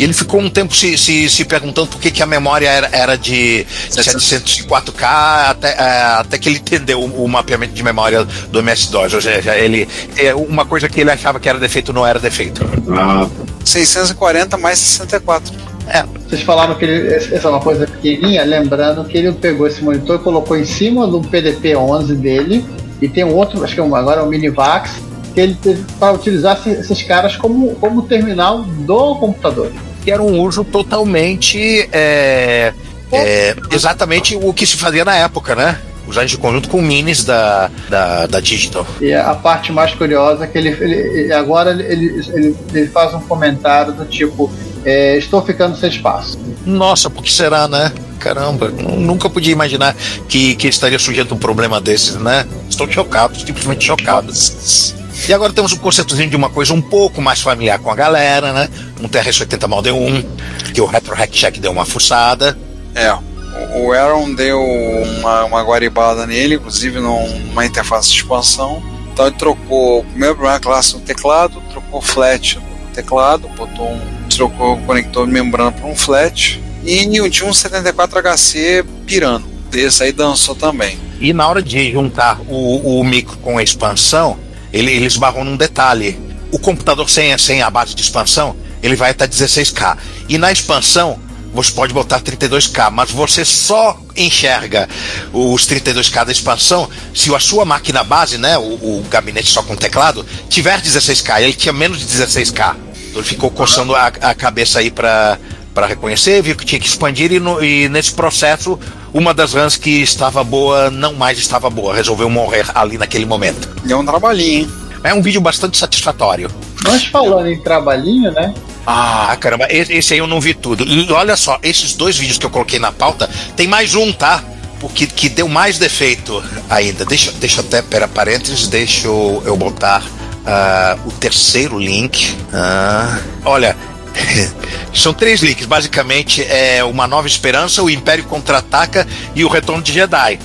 E ele ficou um tempo se, se, se perguntando por que, que a memória era, era de 704K até, é, até que ele entendeu o, o mapeamento de memória do MS-DOS. Ou seja, ele, é, uma coisa que ele achava que era defeito não era defeito. Ah, 640 mais 64. É, Vocês falaram que ele, essa é uma coisa pequenininha, lembrando que ele pegou esse monitor e colocou em cima do PDP-11 dele, e tem um outro, acho que é um- agora é um Minivax, que ele teve para utilizar esse- esses caras como, como terminal do computador. Que era um uso totalmente. é, é, exatamente o que se fazia na época, né? Usar de conjunto com minis da, da, da Digital. E a parte mais curiosa é que ele, ele- agora ele, ele, ele- ele faz um comentário do tipo: é, Estou ficando sem espaço. Nossa, por que será, né? caramba, nunca podia imaginar que, que estaria sujeito a um problema desses, né? Estou chocado, simplesmente chocado. E agora temos um conceitozinho de uma coisa um pouco mais familiar com a galera, né? Um TRS-80 mal deu um, que o Retro Hack Check deu uma fuçada. É, o Aaron deu uma, uma guaribada nele, inclusive numa interface de expansão. Então ele trocou o primeiro problema classe no teclado, trocou flat no teclado, botou um, trocou o conector de membrana para um flat e tinha um 74HC pirando. Desse aí dançou também. E na hora de juntar o, o micro com a expansão, ele, ele esbarrou num detalhe. O computador sem, sem a base de expansão, ele vai até 16K. E na expansão, você pode botar 32K, mas você só enxerga os 32K da expansão se a sua máquina base, né, o, o gabinete só com teclado, tiver 16K. Ele tinha menos de 16K. Então ele ficou coçando a, a cabeça aí para reconhecer, viu que tinha que expandir e, no, e, nesse processo uma das runs que estava boa não mais estava boa, resolveu morrer ali naquele momento. É um trabalhinho, hein? É um vídeo bastante satisfatório. Mas falando em trabalhinho, né? Ah, caramba, esse aí eu não vi tudo. E olha só, esses dois vídeos que eu coloquei na pauta, tem mais um, tá? Porque que deu mais defeito ainda. Deixa, deixa até, pera, parênteses, deixa eu, eu botar uh, o terceiro link. Uh, olha, [laughs] são três links, basicamente é Uma Nova Esperança, O Império Contra-Ataca e O Retorno de Jedi.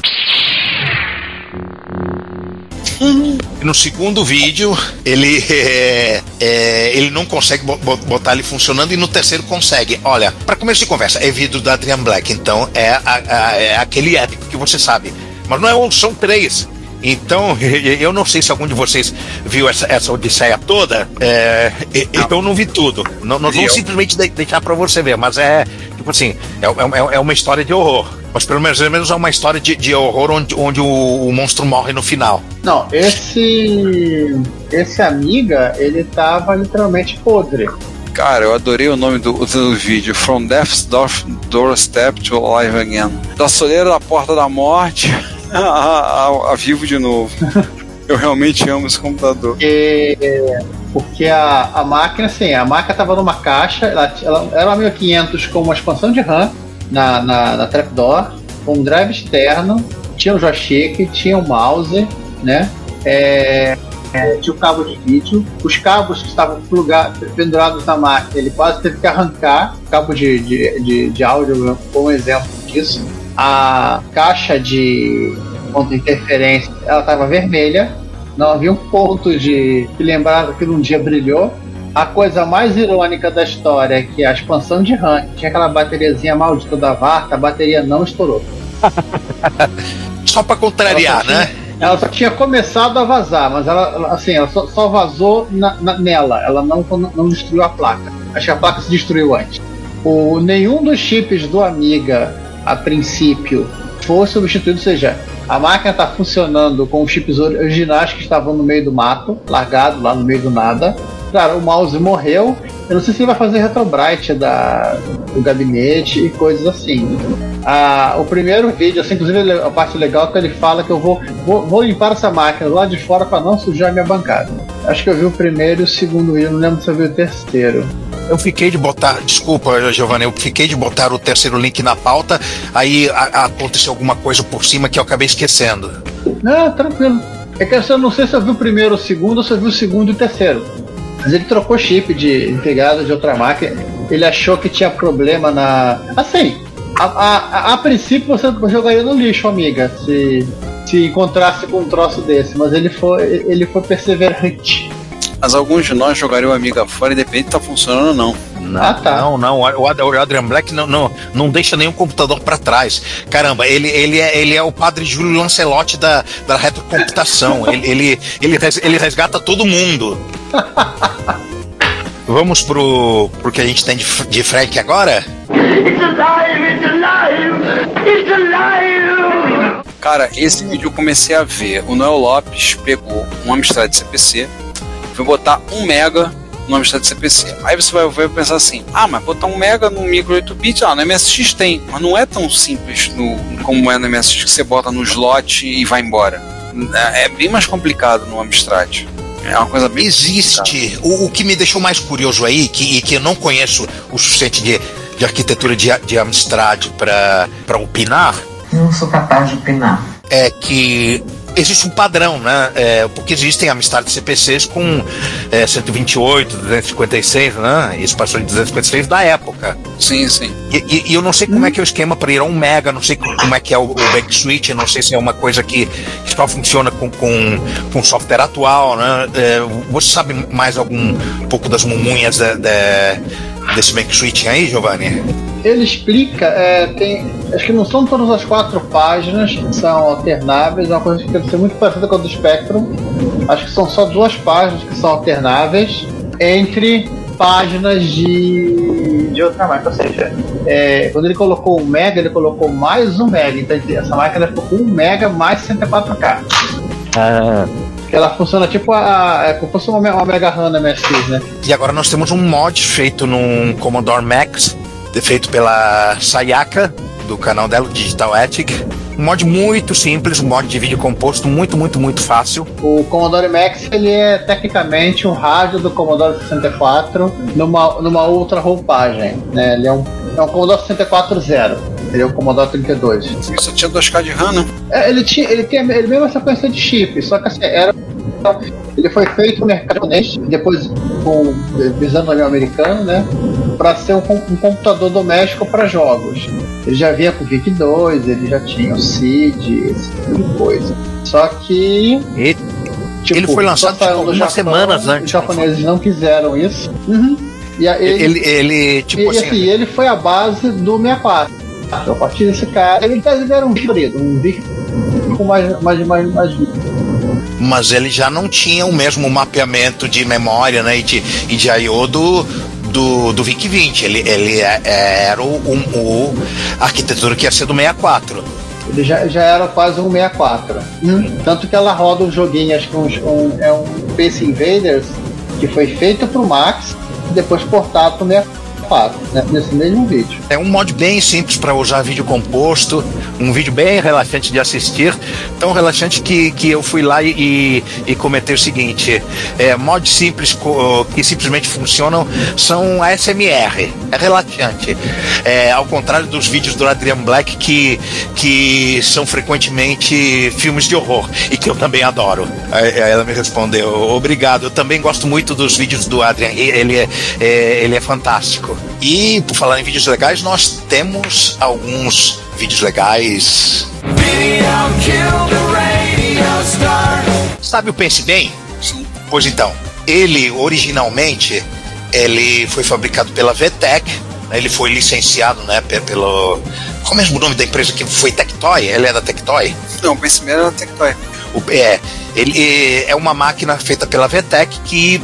No segundo vídeo, ele [laughs] é, é, ele não consegue botar ele funcionando e no terceiro consegue. Olha, para começo de conversa, é vídeo da Adrian Black, então é, a, a, é aquele épico que você sabe. Mas não é um, são três. Então, [laughs] eu não sei se algum de vocês viu essa, essa odisseia toda. É, não. Eu não vi tudo. Não, nós vamos simplesmente deixar para você ver, mas é tipo assim, é, é, é, uma história de horror. Mas pelo menos, pelo menos é uma história de, de horror onde, onde o, o, monstro morre no final. Não, esse. Esse amiga, ele tava literalmente podre. Cara, eu adorei o nome do, do vídeo. From Death's Doorstep to Alive Again. Da soleira da porta da morte [laughs] [laughs] a, a, a vivo de novo. Eu realmente amo esse computador. Porque, porque a, a máquina, assim, a máquina estava numa caixa, ela, ela era uma 1500 com uma expansão de RAM na, na, na trapdoor, com um drive externo, tinha um joystick, tinha um mouse, né? É, é, tinha o cabo de vídeo, os cabos que estavam plugados, pendurados na máquina, ele quase teve que arrancar cabo de, de, de, de áudio, como um exemplo disso a caixa de contra interferência ela estava vermelha, não havia um ponto de que lembrava que num dia brilhou. A coisa mais irônica da história é que a expansão de RAM tinha aquela bateriazinha maldita da Varta, a bateria não estourou. [laughs] só para contrariar, ela né? Tinha, ela só tinha começado a vazar, mas ela, assim, ela só, só vazou na, na, nela, ela não, não destruiu a placa. Acho que a placa se destruiu antes. O, nenhum dos chips do Amiga a princípio for substituído, ou seja, a máquina está funcionando com os chips originais que estavam no meio do mato, largado lá no meio do nada. Claro, o mouse morreu. Eu não sei se ele vai fazer retrobrite da, do gabinete e coisas assim. Ah, o primeiro vídeo, assim, inclusive a parte legal é que ele fala que eu vou, vou, vou limpar essa máquina lá de fora para não sujar minha bancada. Acho que eu vi o primeiro e o segundo vídeo, não lembro se eu vi o terceiro. Eu fiquei de botar, desculpa, Giovanni, eu fiquei de botar o terceiro link na pauta, aí a, aconteceu alguma coisa por cima que eu acabei esquecendo. Não, tranquilo. É que eu não sei se eu vi o primeiro ou o segundo, ou se eu vi o segundo e o terceiro. Mas ele trocou chip de integrado de outra máquina. Ele achou que tinha problema na. Assim, a, a, a, princípio você jogaria no lixo, amiga, se, se encontrasse com um troço desse, mas ele foi, ele foi perseverante. Mas alguns de nós jogariam a amiga fora, independente se tá funcionando ou não. Não, ah, tá. não, não. O Adrian Black não, não, não deixa nenhum computador para trás. Caramba, ele, ele, é, ele é o padre Júlio Lancelotti da, da retrocomputação. [laughs] ele, ele, ele, ele resgata todo mundo. [laughs] Vamos pro, pro que a gente tem de, de Frank agora? It's alive, it's alive, it's alive! Cara, esse vídeo eu comecei a ver. O Noel Lopes pegou um Amstrad CPC foi botar 1 mega no Amstrad CPC. Aí você vai, vai pensar assim: ah, mas botar 1 mega no micro 8 bits, ah, no MSX tem, mas não é tão simples no, como é no MSX que você bota no slot e vai embora. É, é bem mais complicado no Amstrad. É uma coisa bem Existe. O, o, que me deixou mais curioso aí, que, que eu não conheço o suficiente de, de arquitetura de, de Amstrad para opinar. Não sou capaz de opinar. É que existe um padrão, né? É, porque existem Amstrad CPCs com é, 128, 256, né? Isso passou de 256 da época. Sim, sim. E, e, eu não sei como é que é o esquema para ir a um Mega, não sei como é que é o, o backswitch, não sei se é uma coisa que só funciona com, com, com software atual, né? É, você sabe mais algum um pouco das mumunhas de, de, desse backswitch aí, Giovanni? Ele explica, é, tem, acho que não são todas as quatro páginas que são alternáveis, é uma coisa que deve ser muito parecida com a do Spectrum. Acho que são só duas páginas que são alternáveis entre páginas de, de outra máquina. Ou seja, é, quando ele colocou um Mega, ele colocou mais um Mega. Então essa máquina ficou com um Mega mais 64K. Ah. Ela funciona tipo a. É como se fosse uma, uma Mega RAM na MSX, né? E agora nós temos um mod feito num Commodore Max, feito pela Sayaka, do canal dela, Digital Ethic. Um mod muito simples, um mod de vídeo composto muito, muito, muito fácil. O Commodore Max ele é tecnicamente um rádio do Commodore 64 numa, numa outra roupagem. Né? Ele é um, é um Commodore 64 zero. Ele é o Commodore 32. Isso tinha 2K de RAM, né? É, ele tinha, ele tem ele mesma sequência de chip, só que assim, era ele foi feito no mercado japonês, depois com, visando o americano, né? Para ser um, um, computador doméstico para jogos. Ele já vinha com o VIC 2, ele já tinha o CID, esse tipo de coisa. Só que. E, tipo, ele foi lançado tipo, algumas Japão, semanas antes. Os japoneses não quiseram isso. Uhum. E a, ele, ele, ele, tipo e, assim, assim, ele foi a base do 64. A partir desse cara, ele, ele era um híbrido, um VIC com mais, mais, mais, mais mas ele já não tinha o mesmo mapeamento de memória né, e, de, e de I.O. do, do, do VIC-20. Ele, ele é, é, era o, o, a arquitetura que ia ser do 64. Ele já, já era quase um 64. Hum. Tanto que ela roda um joguinho, acho que um, um, é um Space Invaders, que foi feito para o Max, depois portado pro 64 fato, né, nesse mesmo vídeo. É um mod bem simples para usar vídeo composto, um vídeo bem relaxante de assistir, tão relaxante que, que eu fui lá e, e comentei o seguinte: é, mods simples que simplesmente funcionam são ASMR, é relaxante. É, ao contrário dos vídeos do Adrian Black que, que são frequentemente filmes de horror e que eu também adoro. Aí ela me respondeu: obrigado, eu também gosto muito dos vídeos do Adrian, ele é, é ele é fantástico. E por falar em vídeos legais, nós temos alguns vídeos legais. Sabe o Pense Bem? Sim. Pois então, ele originalmente ele foi fabricado pela VTech, né, ele foi licenciado, né, pelo qual é mesmo o nome da empresa que foi Tectoy? Ele é da Tectoy? Não, o Pense Bem era da Tectoy. O, é, ele é uma máquina feita pela VTech que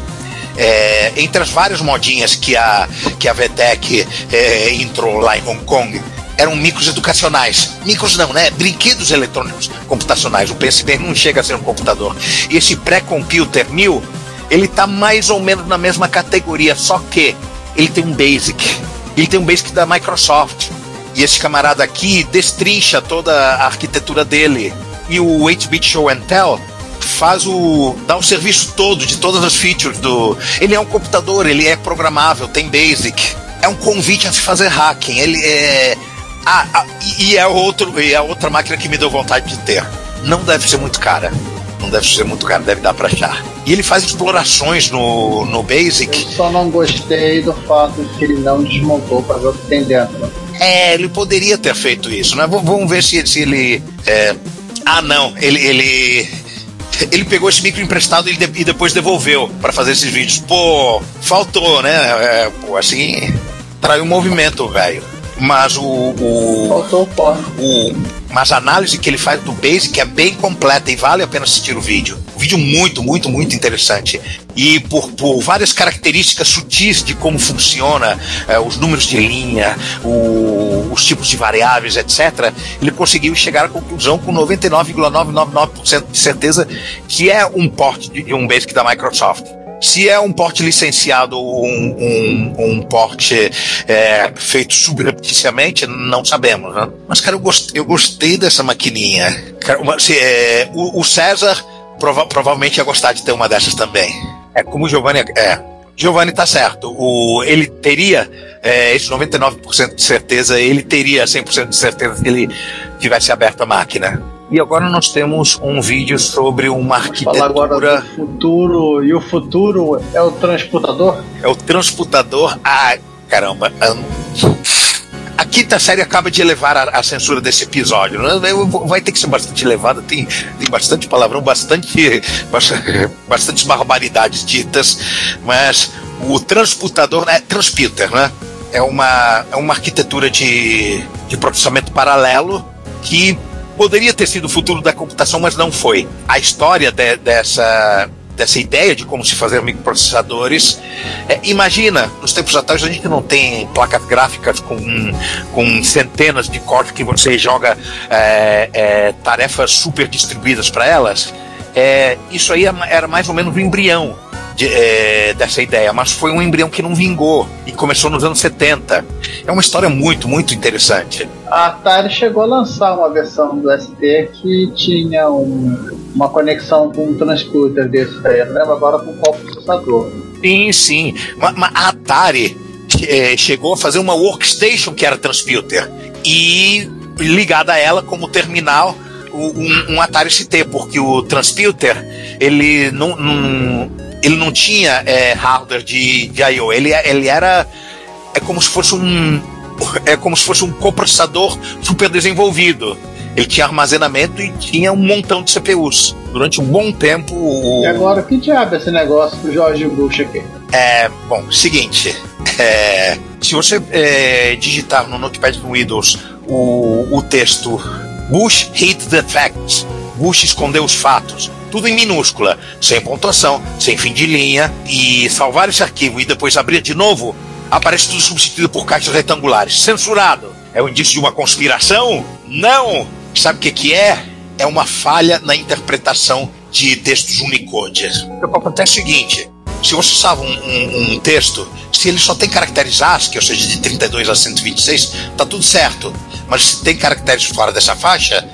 é, entre as várias modinhas que a, que a VTech é, entrou lá em Hong Kong, eram micros educacionais. Micros não, né? Brinquedos eletrônicos computacionais. O PSP [laughs] não chega a ser um computador. E esse pré-computer 1000, ele tá mais ou menos na mesma categoria, só que ele tem um BASIC. Ele tem um BASIC da Microsoft. E esse camarada aqui destrincha toda a arquitetura dele. E o 8-bit Show and Tell faz o. dá o serviço todo de todas as features do. Ele é um computador, ele é programável, tem basic. É um convite a se fazer hacking. Ele é. Ah, ah, e é outro, e é outra máquina que me deu vontade de ter. Não deve ser muito cara. Não deve ser muito caro, deve dar pra achar. E ele faz explorações no, no Basic. Eu só não gostei do fato de que ele não desmontou para ver o que tem dentro. É, ele poderia ter feito isso, né? V vamos ver se, se ele. É... Ah, não, ele, ele ele pegou esse micro emprestado e, de, e depois devolveu para fazer esses vídeos. Pô, faltou, né? É, pô, assim, traiu o movimento, velho. Mas o. o faltou o, o Mas a análise que ele faz do Basic é bem completa e vale a pena assistir o vídeo. Vídeo muito, muito, muito interessante. E por, por várias características sutis de como funciona é, os números de linha, o, os tipos de variáveis, etc., ele conseguiu chegar à conclusão com 99,999% de certeza que é um port de um Basic da Microsoft. Se é um porte licenciado ou um, um, um porte é, feito subrepticiamente, não sabemos, né? Mas, cara, eu gostei, eu gostei dessa maquininha. Cara, uma, se, é, o, o, César prova provavelmente ia gostar de ter uma dessas também. É como o Giovanni. É, Giovanni tá certo. O, ele teria é, esse 99% de certeza, ele teria 100% de certeza se ele tivesse aberto a máquina. E agora nós temos um vídeo sobre uma Falar agora arquitetura. do futuro, e o futuro é o transputador? É o transputador. Ah, caramba. ahn, A quinta série acaba de elevar a, a censura desse episódio. né? Vai ter que ser bastante elevada, tem, tem bastante palavrão, bastante, [laughs] bastante, barbaridades ditas, mas o transputador é transputer, né? É uma, é uma arquitetura de, de processamento paralelo que poderia ter sido o futuro da computação, mas não foi. A história de- dessa, dessa ideia de como se fazer microprocessadores. é, imagina, nos tempos atuais a gente não tem placas gráficas com, com centenas de cores que você joga é, é, tarefas super distribuídas para elas. É, isso aí era- era mais ou menos o embrião de- é, dessa ideia, mas foi um embrião que não vingou e começou nos anos 70. É uma história muito, muito interessante. A Atari chegou a lançar uma versão do ST que tinha um- uma conexão com um transputer desse aí. Eu não lembro agora com qual processador. Sim, sim. Ma- ma- a Atari eh, chegou a fazer uma workstation que era transputer e ligada a ela como terminal um, um Atari ST, porque o transputer ele não, não- ele não tinha eh, hardware de, de I/O, ele, ele era é como se fosse um é como se fosse um coprocessador super desenvolvido. Ele tinha armazenamento e tinha um montão de CPUs. Durante um bom tempo, o, E agora, que diabo é esse negócio do Jorge Bush aqui? é, bom, seguinte. é, se você é, digitar no Notepad do Windows o, o texto Bush hid the facts, Bush escondeu os fatos, tudo em minúscula, sem pontuação, sem fim de linha, e salvar esse arquivo e depois abrir de novo, aparece tudo substituído por caixas retangulares. Censurado. É um indício de uma conspiração? Não! Sabe o que, que é? É uma falha na interpretação de textos Unicode. O que acontece é o seguinte: se você salva um, um- um texto, se ele só tem caracteres ASCII, ou seja, de 32 a 126, tá tudo certo. Mas se tem caracteres fora dessa faixa,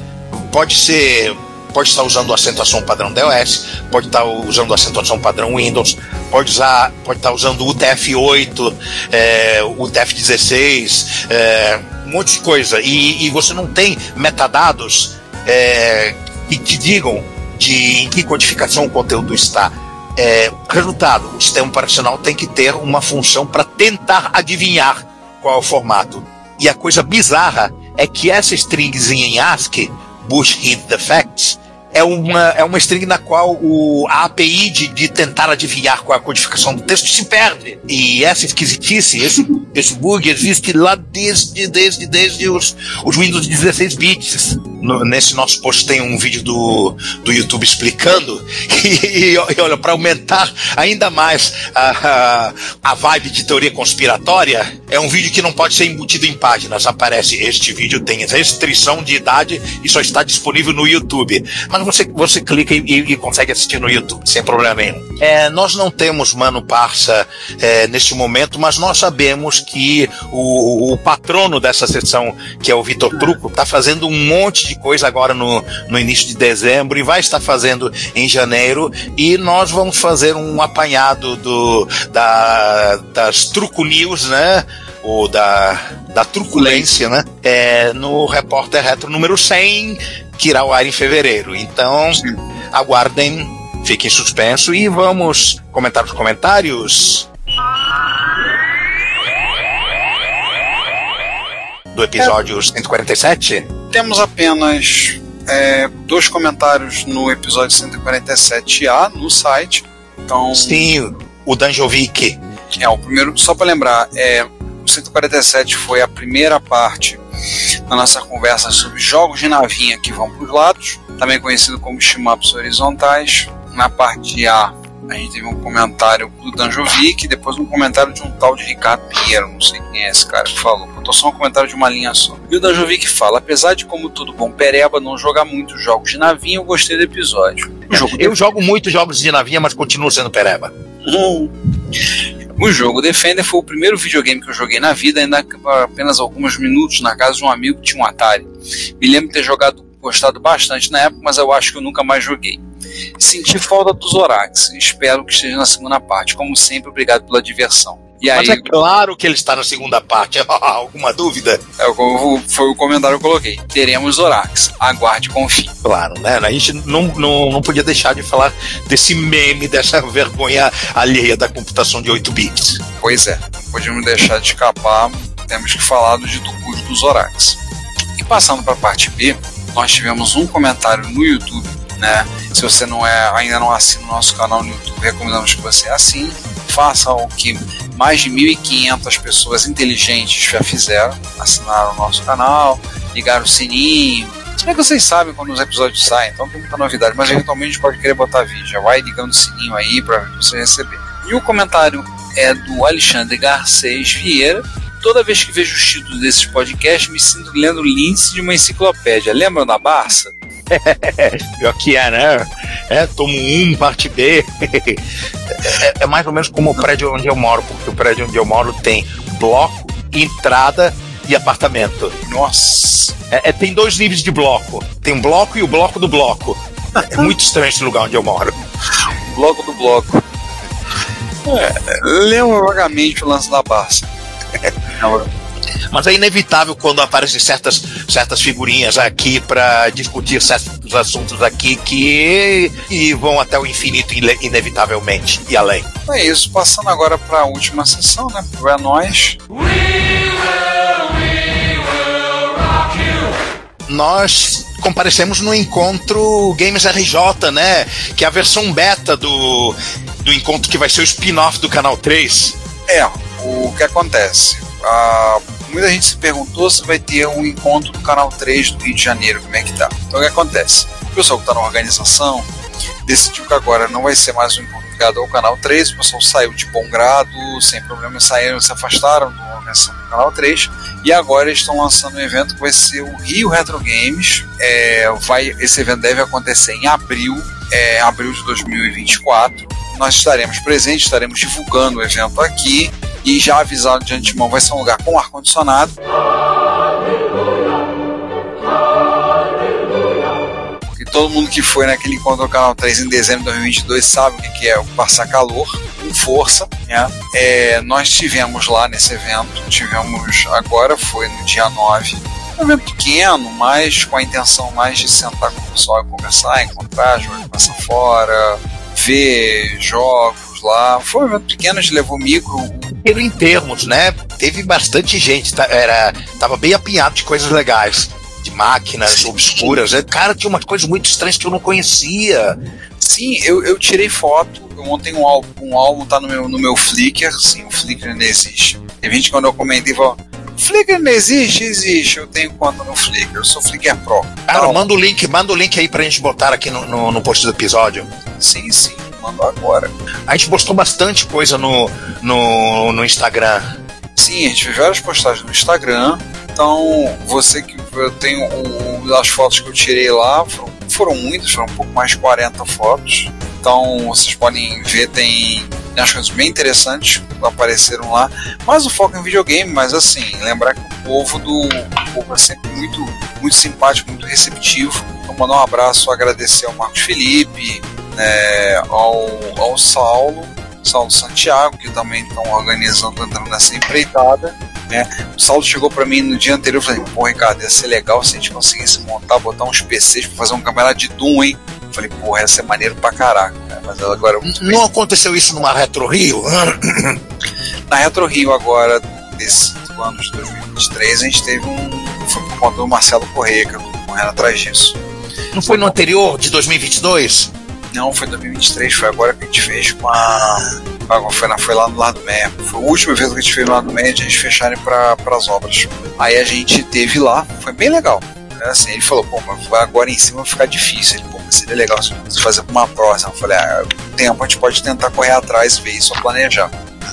pode ser. Pode estar usando acentuação padrão DOS, pode estar usando acentuação padrão Windows, pode, usar, pode estar usando o UTF-8, é, o UTF-16, é, um monte de coisa. E, e você não tem metadados é, que te digam de em que codificação o conteúdo está. É, resultado, o sistema operacional tem que ter uma função para tentar adivinhar qual é o formato. E a coisa bizarra é que essa stringzinha em ASCII, Bush Hid the Facts, é uma, é uma string na qual o, a API de, de tentar adivinhar qual é a codificação do texto se perde. E essa esquisitice, esse, [laughs] esse bug existe lá desde, desde, desde os, os Windows 16 bits. No- nesse nosso post tem um vídeo do, do YouTube explicando. [laughs] E, e olha, para aumentar ainda mais a, a, a vibe de teoria conspiratória, é um vídeo que não pode ser embutido em páginas. Aparece, este vídeo tem restrição de idade e só está disponível no YouTube. Mas você, você clica e, e- consegue assistir no YouTube, sem problema nenhum. É, nós não temos Mano Parça é, neste momento, mas nós sabemos que o, o patrono dessa sessão, que é o Vitor Truco, está fazendo um monte de coisa agora no, no início de dezembro e vai estar fazendo em janeiro. E nós vamos fazer um apanhado do, da, das Truco News, né? Ou da, da truculência, né? É, no Repórter Retro número 100, que irá ao ar em fevereiro. Então, aguardem, fiquem em suspenso e vamos comentar os comentários. Do episódio 147? Temos apenas é, dois comentários no episódio 147A no site. Então, Sim, o Danjovic. é o primeiro, só para lembrar, é, 147 foi a primeira parte da nossa conversa sobre jogos de navinha que vão para os lados, também conhecido como shmups horizontais. Na parte A, a gente teve um comentário do Danjovic, e depois um comentário de um tal de Ricardo Pinheiro, não sei quem é esse cara que falou. Botou só um comentário de uma linha só. E o Danjovic fala: apesar de, como todo bom pereba, não jogar muitos jogos de navinha, eu gostei do episódio. Eu jogo muitos jogos de navinha, mas continuo sendo pereba. O jogo Defender foi o primeiro videogame que eu joguei na vida, ainda apenas alguns minutos na casa de um amigo que tinha um Atari. Me lembro de ter jogado, gostado bastante na época, mas eu acho que eu nunca mais joguei. Senti falta dos Zorax, espero que esteja na segunda parte. Como sempre, obrigado pela diversão. E Mas aí, é claro que ele está na segunda parte. [laughs] Alguma dúvida? é, o- foi o comentário que eu coloquei. Teremos Zorax. Aguarde e confie. Claro, né? A gente não, não, não podia deixar de falar desse meme, dessa vergonha alheia da computação de 8 bits. Pois é, não podíamos deixar de escapar, temos que falar do dito cujo dos Zorax. E passando para a parte B, nós tivemos um comentário no YouTube, né? Se você não é, ainda não assina o nosso canal no YouTube, recomendamos que você assine. Faça o que mais de 1.500 pessoas inteligentes já fizeram, assinaram o nosso canal, ligaram o sininho. Se bem que vocês sabem quando os episódios saem, então tem muita novidade, mas eventualmente pode querer botar vídeo. Já vai ligando o sininho aí para você receber. E o comentário é do Alexandre Garcês Vieira. Toda vez que vejo os títulos desses podcasts, me sinto lendo lince de uma enciclopédia. Lembram da Barça? [laughs] Pior que é, né? É, tomo um, parte B. é, é mais ou menos como o prédio onde eu moro, porque o prédio onde eu moro tem bloco, entrada e apartamento. Nossa! É, é, tem dois níveis de bloco. Tem um bloco e o bloco do bloco. É muito estranho esse lugar onde eu moro. Bloco do bloco. É, lembra vagamente o lance da Barça. Mas é inevitável quando aparecem certas, certas figurinhas aqui para discutir certos assuntos aqui que e vão até o infinito ine- inevitavelmente e além. É isso, passando agora para a última sessão, né? Pro É Nós. Nós comparecemos no encontro Games RJ, né? Que é a versão beta do, do encontro que vai ser o spin-off do Canal 3. É, o que acontece? Ah, muita gente se perguntou se vai ter um encontro do Canal 3 do Rio de Janeiro, como é que tá. Então o que acontece? O pessoal que está na organização decidiu que agora não vai ser mais um encontro ligado ao Canal 3, o pessoal saiu de bom grado, sem problema, saíram, se afastaram da organização do Canal 3, e agora eles estão lançando um evento que vai ser o Rio Retro Games. É, vai, esse evento deve acontecer em abril, é, abril de 2024. Nós estaremos presentes, estaremos divulgando o evento aqui e já avisado de antemão, vai ser um lugar com ar-condicionado. E todo mundo que foi naquele encontro do Canal 3 em dezembro de 2022 sabe o que é passar calor com força. Né? É, nós tivemos lá nesse evento, tivemos agora, foi no dia 9, um evento pequeno, mas com a intenção mais de sentar com o pessoal e conversar, encontrar, jogar conversa fora, ver jogos lá. Foi um evento pequeno, a gente levou micro, Pequeno em termos, né? Teve bastante gente, tá, era, tava bem apinhado de coisas legais. De máquinas obscuras. É, Cara, tinha umas coisas muito estranhas que eu não conhecia. Sim, eu, eu tirei foto, eu montei um álbum, um álbum tá no meu, no meu Flickr, sim, o Flickr ainda existe. Tem gente quando eu comentei, falou, Flickr não existe? Existe, eu tenho conta no Flickr, eu sou Flickr Pro. Cara, Então, manda o link, manda o link aí pra gente botar aqui no, no, no post do episódio. Sim, sim, agora. A gente postou bastante coisa no, no, no Instagram. Sim, a gente fez várias postagens no Instagram. Então, você que eu tenho o, as fotos que eu tirei lá, foram, foram muitas, foram um pouco mais de 40 fotos. Então, vocês podem ver, tem, umas coisas bem interessantes apareceram lá. Mas o foco é em videogame, mas assim, lembrar que o povo do o povo é sempre muito, muito simpático, muito receptivo. Então, mandar um abraço, agradecer ao Marcos Felipe, né, ao, ao Saulo, Saulo Santiago, que também estão organizando, entrando nessa empreitada. Né? O Saulo chegou para mim no dia anterior e falei: Pô, Ricardo, ia ser legal se a gente conseguisse montar, botar uns PCs para fazer um campeonato de Doom, hein? Falei: Porra, ia ser maneiro pra caraca. Mas agora. Não aconteceu isso numa Retro Rio? [clears throat] na Retro Rio, agora, desse ano de 2023, a gente teve um. Foi por conta do Marcelo Correia, que eu tô correndo atrás disso. Não foi no anterior, de 2022? Não, foi 2023, foi agora que a gente fez com a. a- Foi, na, foi lá no Lado Meia. Foi o último evento que a gente fez no Lado Meia de a gente fecharem para as obras. Aí a gente teve lá, foi bem legal. É Assim, ele falou, pô, mas agora em cima vai ficar difícil. Ele, seria legal se fazer uma próxima. Eu falei, ah, tempo a gente pode tentar correr atrás, ver isso, planejar.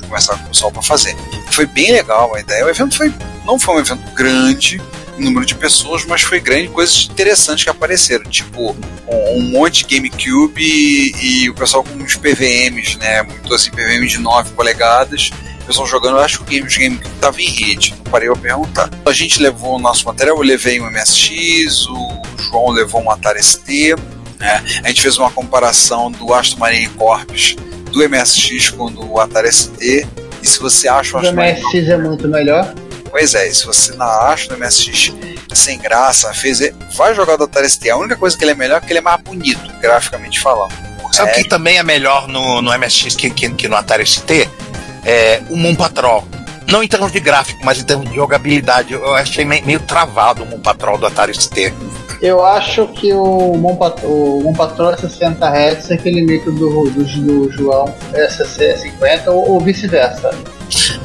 Começar com o pessoal pra fazer. Foi bem legal a ideia. O evento foi, não foi um evento grande, em número de pessoas, mas foi grande, coisas interessantes que apareceram, tipo um, monte de GameCube e, e o pessoal com uns PVMs, né? Muito assim, PVM de 9 polegadas. O pessoal jogando, eu acho que o game, GameCube estava em rede, não parei a perguntar. A gente levou o nosso material, eu levei um MSX, o João levou um Atari ST, né? A gente fez uma comparação do Aston Marine Corps do MSX com o do Atari ST E se você acha o MSX é muito melhor. Pois é, e se você não acha o MSX sem graça, fez, vai jogar do Atari ST. A única coisa que ele é melhor é que ele é mais bonito, graficamente falando. Sabe o é... que também é melhor no, no MSX que, que, que no Atari ST? É o Moon Patrol. Não em termos de gráfico, mas em termos de jogabilidade. Eu achei meio, meio travado o Moon Patrol do Atari ST. Eu acho que o Moon Patrol, o Moon Patrol é 60 Hz, aquele mito do, do, do João é 50 ou, ou vice-versa.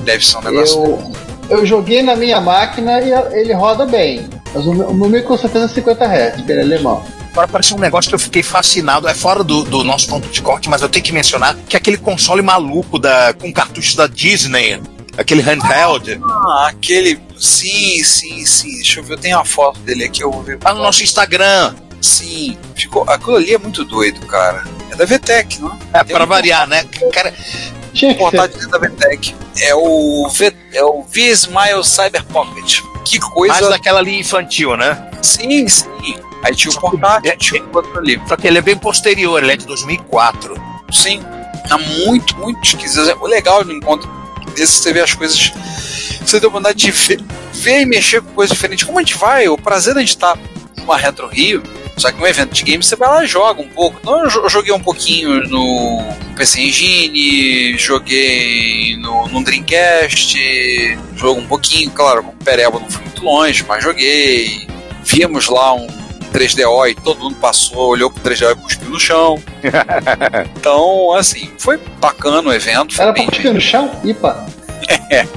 Deve ser um negócio. Eu, eu joguei na minha máquina e ele roda bem. Mas o meu, o meu com certeza é 50 Hz, porque ele é alemão. Agora parece um negócio que eu fiquei fascinado. É fora do, do nosso ponto de corte, mas eu tenho que mencionar que é aquele console maluco da, com cartuchos da Disney. Aquele handheld. Ah, aquele. Sim, sim, sim. Deixa eu ver, eu tenho uma foto dele aqui, eu vou ver. Tá no nosso Instagram. Sim, ficou. Aquilo ali é muito doido, cara. É da VTEC, não é? É, pra variar, né? Cara. Tinha que ser. da VTEC. É o, v, é o V-Smile Cyber Pocket. Que coisa. Mais daquela ali infantil, né? Sim, sim. Aí tinha o portátil, é, tinha o outro ali. Só que ele é bem posterior, ele é de 2004. Sim, tá muito, muito esquisito. O legal do encontro desse você vê as coisas. Você tem vontade de ver, ver e mexer com coisas diferentes. Como a gente vai? O prazer de estar numa Retro Rio. Só que um evento de games você vai lá e joga um pouco. Então eu joguei um pouquinho no PC Engine, joguei no, no Dreamcast, jogo um pouquinho, claro, com Pereba não fui muito longe, mas joguei. Vimos lá um 3DO e todo mundo passou, olhou pro 3DO e cuspiu no chão. [laughs] então, assim, foi bacana o evento. Era pra cuspir no chão? Ipa! É.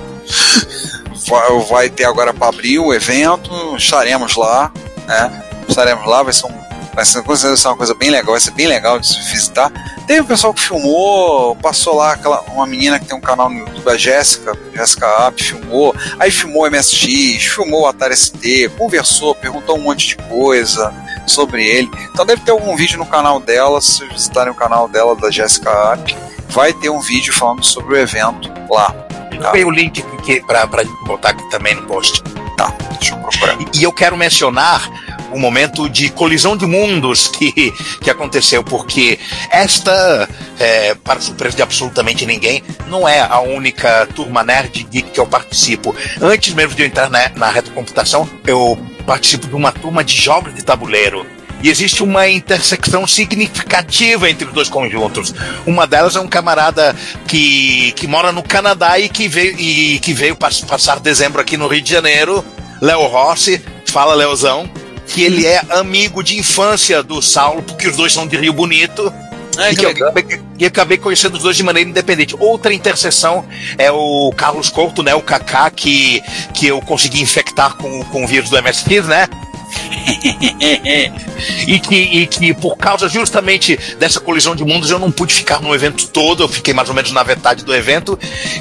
Vai ter agora para abrir o evento, estaremos lá, né? Estaremos lá, vai ser um Vai ser, uma coisa bem legal, vai ser bem legal de se visitar. Teve um pessoal que filmou, passou lá aquela, uma menina que tem um canal no YouTube, a Jéssica, Jéssica App, filmou, aí filmou MSX, filmou o Atari ST, conversou, perguntou um monte de coisa sobre ele. Então deve ter algum vídeo no canal dela, se vocês visitarem o canal dela, da Jéssica App, vai ter um vídeo falando sobre o evento lá. Tá. o link para botar aqui também no post. Tá, deixa eu procurar. E, e eu quero mencionar um momento de colisão de mundos que, que aconteceu, porque esta, é, para surpresa de absolutamente ninguém, não é a única turma nerd geek que eu participo. Antes mesmo de eu entrar na, na retrocomputação, eu participo de uma turma de jogos de tabuleiro. E existe uma intersecção significativa entre os dois conjuntos. Uma delas é um camarada que, que mora no Canadá e que veio, e que veio passar dezembro aqui no Rio de Janeiro, Léo Rossi. Fala, Leozão que ele é amigo de infância do Saulo, porque os dois são de Rio Bonito. Ah, e que, eu, acabei conhecendo os dois de maneira independente. Outra interseção é o Carlos Couto, né? O Kaká, que, que eu consegui infectar com, com o vírus do MSX, né? [laughs] e, que, e que por causa justamente dessa colisão de mundos eu não pude ficar no evento todo, eu fiquei mais ou menos na metade do evento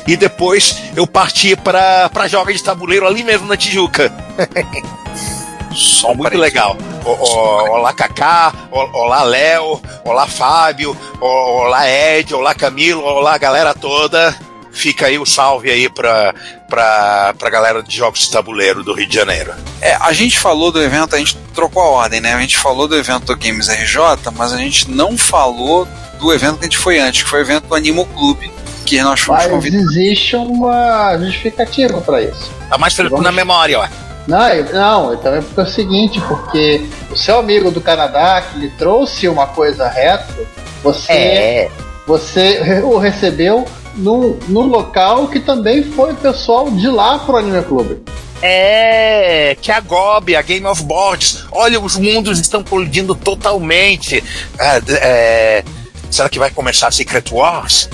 e depois eu parti para jogos de tabuleiro ali mesmo na Tijuca. [laughs] Só muito legal. olá, Kaká. Olá, Léo. Olá, Fábio. Olá, Ed. Olá, Camilo. Olá, galera toda. Fica aí o salve aí pra, pra, pra galera de jogos de tabuleiro do Rio de Janeiro. É, a gente falou do evento, a gente trocou a ordem, né? A gente falou do evento do Games RJ, mas a gente não falou do evento que a gente foi antes, que foi o evento do Animo Clube, que nós fomos mas convidados. existe uma justificativa para isso. Tá mais fresco na memória, ó. Não, não, também porque é o seguinte, porque o seu amigo do Canadá que lhe trouxe uma coisa retro, você, é. você [laughs] o recebeu num, num local que também foi pessoal de lá pro Anime Club. É, que a GOB, a Game of Boards, olha, os mundos estão colidindo totalmente. É, é, será que vai começar a Secret Wars?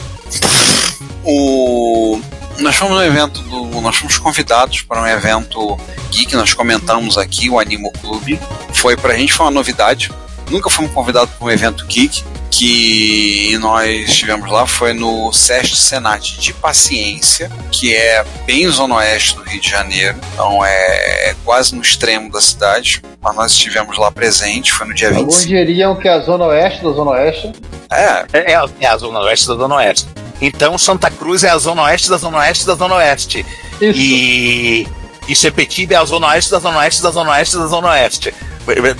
O nós fomos no evento do. Nós fomos convidados para um evento geek, nós comentamos aqui, o Animo Clube. Foi pra gente, foi uma novidade. Nunca fomos convidados para um evento geek que nós tivemos lá foi no SEST Senat de Paciência, que é bem zona oeste do Rio de Janeiro, então é, é quase no extremo da cidade, mas nós estivemos lá presente, foi no dia 20. Alguns diriam que é a zona oeste da zona oeste. É, é, é a zona oeste da zona oeste. Então Santa Cruz é a zona oeste da zona oeste da zona oeste. Isso. E, e Sepetiba é a zona oeste da zona oeste da zona oeste da zona oeste.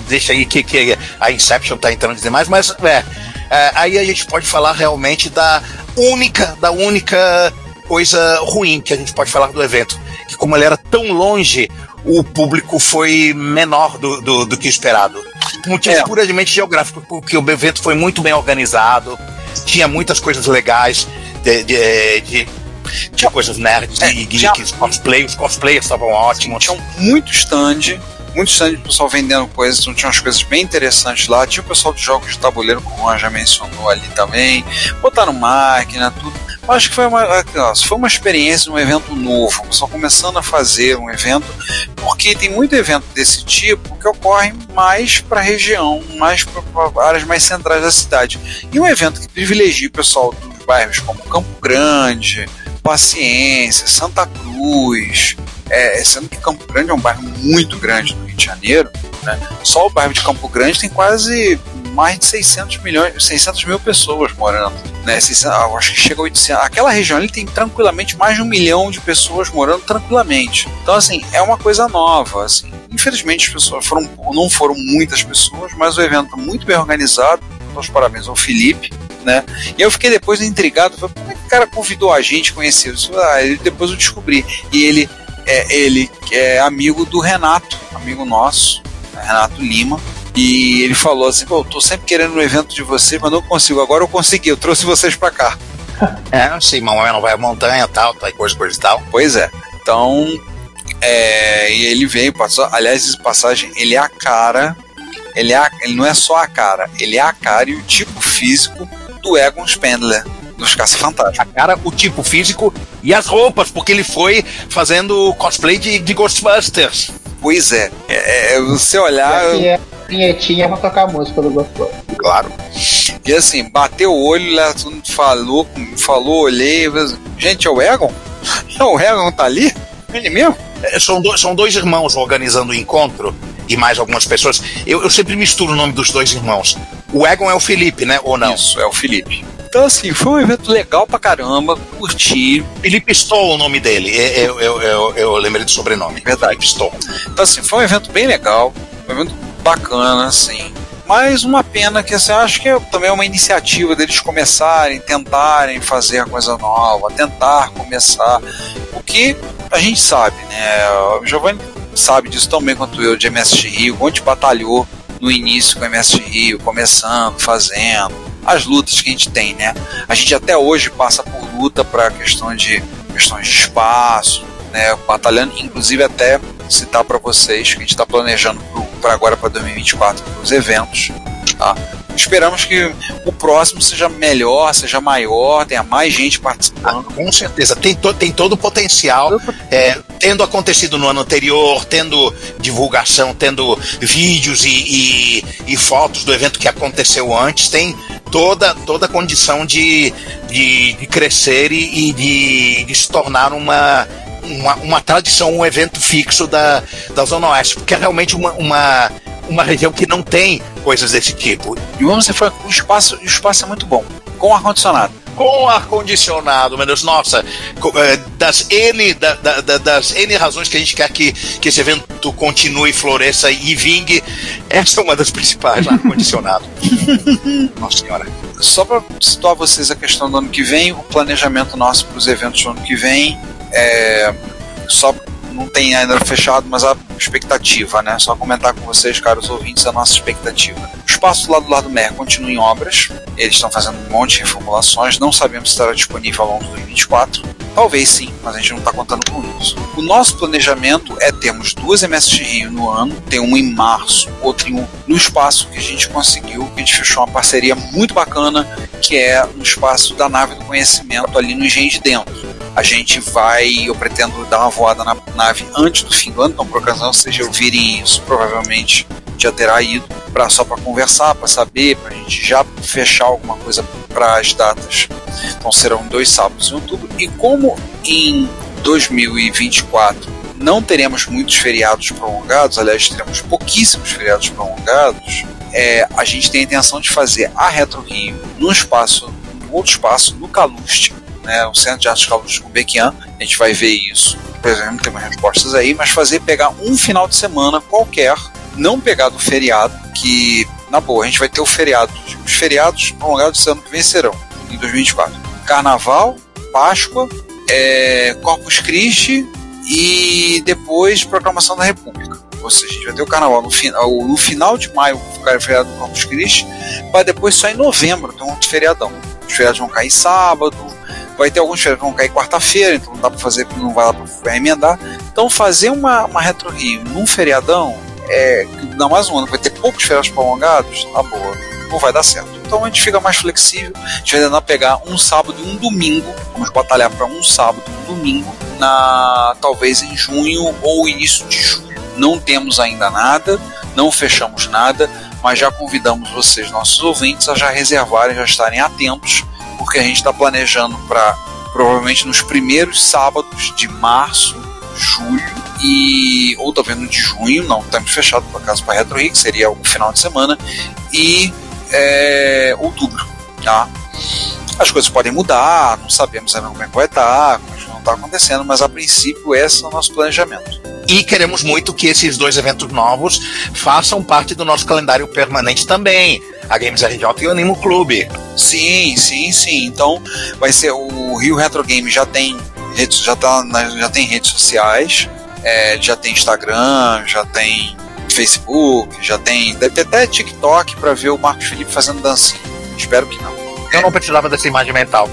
Deixa aí que, que a Inception tá entrando demais, mas é, é, aí a gente pode falar realmente da única, da única coisa ruim que a gente pode falar do evento. Que como ele era tão longe, o público foi menor do, do, do que esperado. Por motivos É. puramente geográficos, porque o evento foi muito bem organizado, tinha muitas coisas legais de, de, de- tinha coisas nerds É, e tinha- geeks, cosplay, os cosplayers estavam ótimos. Tinha muito stand, muito stand de pessoal vendendo coisas, então tinha umas coisas bem interessantes lá. Tinha o pessoal de jogos de tabuleiro, como o Juan já mencionou ali também. Botaram máquina, tudo. Acho que foi uma, foi uma experiência, um evento novo. Pessoal começando a fazer um evento, porque tem muito evento desse tipo que ocorre mais para a região, mais para áreas mais centrais da cidade. E um evento que privilegia o pessoal dos bairros como Campo Grande, Paciência, Santa Cruz, é, sendo que Campo Grande é um bairro muito grande no Rio de Janeiro, né? só o bairro de Campo Grande tem quase mais de 600 milhões, 600 mil pessoas morando, né? 600, ah, acho que chega a 800. Aquela região ali tem tranquilamente mais de um milhão de pessoas morando tranquilamente. Então assim é uma coisa nova, assim. Infelizmente as pessoas foram, não foram muitas pessoas, mas o evento muito bem organizado. Dou os parabéns ao Felipe, né? E eu fiquei depois intrigado, falei, como é que o cara convidou a gente a conhecer isso? Ah, ele, depois eu descobri. E ele é ele é amigo do Renato, amigo nosso, Renato Lima. E ele falou assim: Pô, eu tô sempre querendo um evento de vocês, mas não consigo. Agora eu consegui, eu trouxe vocês pra cá. [laughs] É, assim, mamãe não vai à montanha tal, tal, coisa, coisa e tal. Pois é. Então, é, e ele veio, passou, aliás, essa passagem, ele é a cara, ele, é a- ele não é só a cara, ele é a cara e o tipo físico do Egon Spengler, dos Caça-Fantasmas. A cara, o tipo físico e as roupas, porque ele foi fazendo cosplay de, de Ghostbusters. Pois é, é, é, você olhar, E aqui é a vinhetinha pra tocar música do Gostoso. Claro. e assim, bateu o olho, lá, todo mundo falou, falou, olhei, gente, é o Egon? [laughs] O Egon tá ali? Ele mesmo? É, São, dois, são dois irmãos organizando o encontro e mais algumas pessoas. Eu, eu sempre misturo o nome dos dois irmãos. O Egon é o Felipe, né? Ou não? Isso, é o Felipe. Então, assim, foi um evento legal pra caramba, curti. Felipe Stoll, o nome dele. É, Eu, eu, eu, eu lembrei do sobrenome. Verdade. Felipe Stoll. Então, assim, foi um evento bem legal, um evento bacana, assim. Mas uma pena que, assim, acho que é também uma iniciativa deles começarem, tentarem fazer coisa nova, tentar começar. O que a gente sabe, né? O Giovanni sabe disso tão bem quanto eu, de MSX Rio, gente batalhou no início com o MSX Rio, começando, fazendo, as lutas que a gente tem, né? A gente até hoje passa por luta para questão de questões de espaço, né? Batalhando, inclusive até citar para vocês que a gente está planejando para agora para 2024 os eventos, tá? Esperamos que o próximo seja melhor, seja maior, tenha mais gente participando. Com certeza. Tem, to, tem todo o potencial. É, tendo acontecido no ano anterior, tendo divulgação, tendo vídeos e, e, e fotos do evento que aconteceu antes, tem toda, toda a condição de, de, de crescer e, e de, de se tornar uma, uma, uma tradição, um evento fixo da, da Zona Oeste, porque é realmente uma, uma, uma região que não tem coisas desse tipo. E vamos ser francos, o espaço, o espaço é muito bom, com ar-condicionado. Com ar-condicionado, meu Deus, nossa, eh, das N, da- da- das N razões que a gente quer que, que esse evento continue, floresça e vingue, essa é uma das principais, ar-condicionado. [laughs] nossa senhora. Só para situar vocês a questão do ano que vem, o planejamento nosso para os eventos do ano que vem é só não tem ainda fechado, mas a expectativa, né? Só comentar com vocês, caros ouvintes, a nossa expectativa. O espaço do lado do Mer continua em obras, eles estão fazendo um monte de reformulações, não sabemos se estará disponível ao longo de 2024. Talvez sim, mas a gente não está contando com isso. O nosso planejamento é termos duas MSX Rio no ano, tem uma em março, outra em um, no espaço que a gente conseguiu, que a gente fechou uma parceria muito bacana, que é no espaço da nave do conhecimento ali no Engenho de Dentro. A gente vai, eu pretendo dar uma voada na nave antes do fim do ano, então por ocasião já ouvirem isso, provavelmente já terá ido pra, só para conversar, para saber, para a gente já fechar alguma coisa para as datas. Então serão dois sábados em outubro. E como em 2024 não teremos muitos feriados prolongados, aliás, teremos pouquíssimos feriados prolongados, é, a gente tem a intenção de fazer a Retro Rio num espaço, num outro espaço, no Caluste, né, o Centro de Artes com Bequian. A gente vai ver isso, por exemplo, tem umas respostas aí, mas fazer pegar um final de semana qualquer, não pegar do feriado, que, na boa, a gente vai ter o feriado, os feriados prolongados desse ano que vem serão, em 2024. Carnaval, Páscoa é, Corpus Christi e depois Proclamação da República. Ou seja, a gente vai ter o carnaval no, final, no final de maio, o feriado do Corpus Christi, para depois só em novembro ter um feriadão. Os feriados vão cair sábado, vai ter alguns que vão cair quarta-feira, então não dá para fazer, não vai lá para emendar. Então fazer uma, uma Retro Rio num feriadão, é, não mais um ano, vai ter poucos feriados prolongados, tá boa, não vai dar certo. Então a gente fica mais flexível, a gente vai tentar pegar um sábado e um domingo, vamos batalhar para um sábado e um domingo, na talvez em junho ou início de julho. Não temos ainda nada, não fechamos nada, mas já convidamos vocês, nossos ouvintes, a já reservarem, já estarem atentos, porque a gente está planejando para provavelmente nos primeiros sábados de março, julho e ou talvez no de junho, não estamos fechado por acaso para Retro Rio, que seria o final de semana, e é, outubro, tá? As coisas podem mudar, não sabemos ainda como é que vai estar, como é que não está acontecendo, mas a princípio esse é o nosso planejamento. E queremos muito que esses dois eventos novos façam parte do nosso calendário permanente também. A Games RJ e o Animo Clube. Sim, sim, sim. Então vai ser o Rio Retro Game já tem redes, já, tá, já tem redes sociais, é, já tem Instagram, já tem Facebook, já tem. Deve ter até TikTok para ver o Marcos Felipe fazendo dancinha. Espero que não. Eu não precisava dessa imagem mental.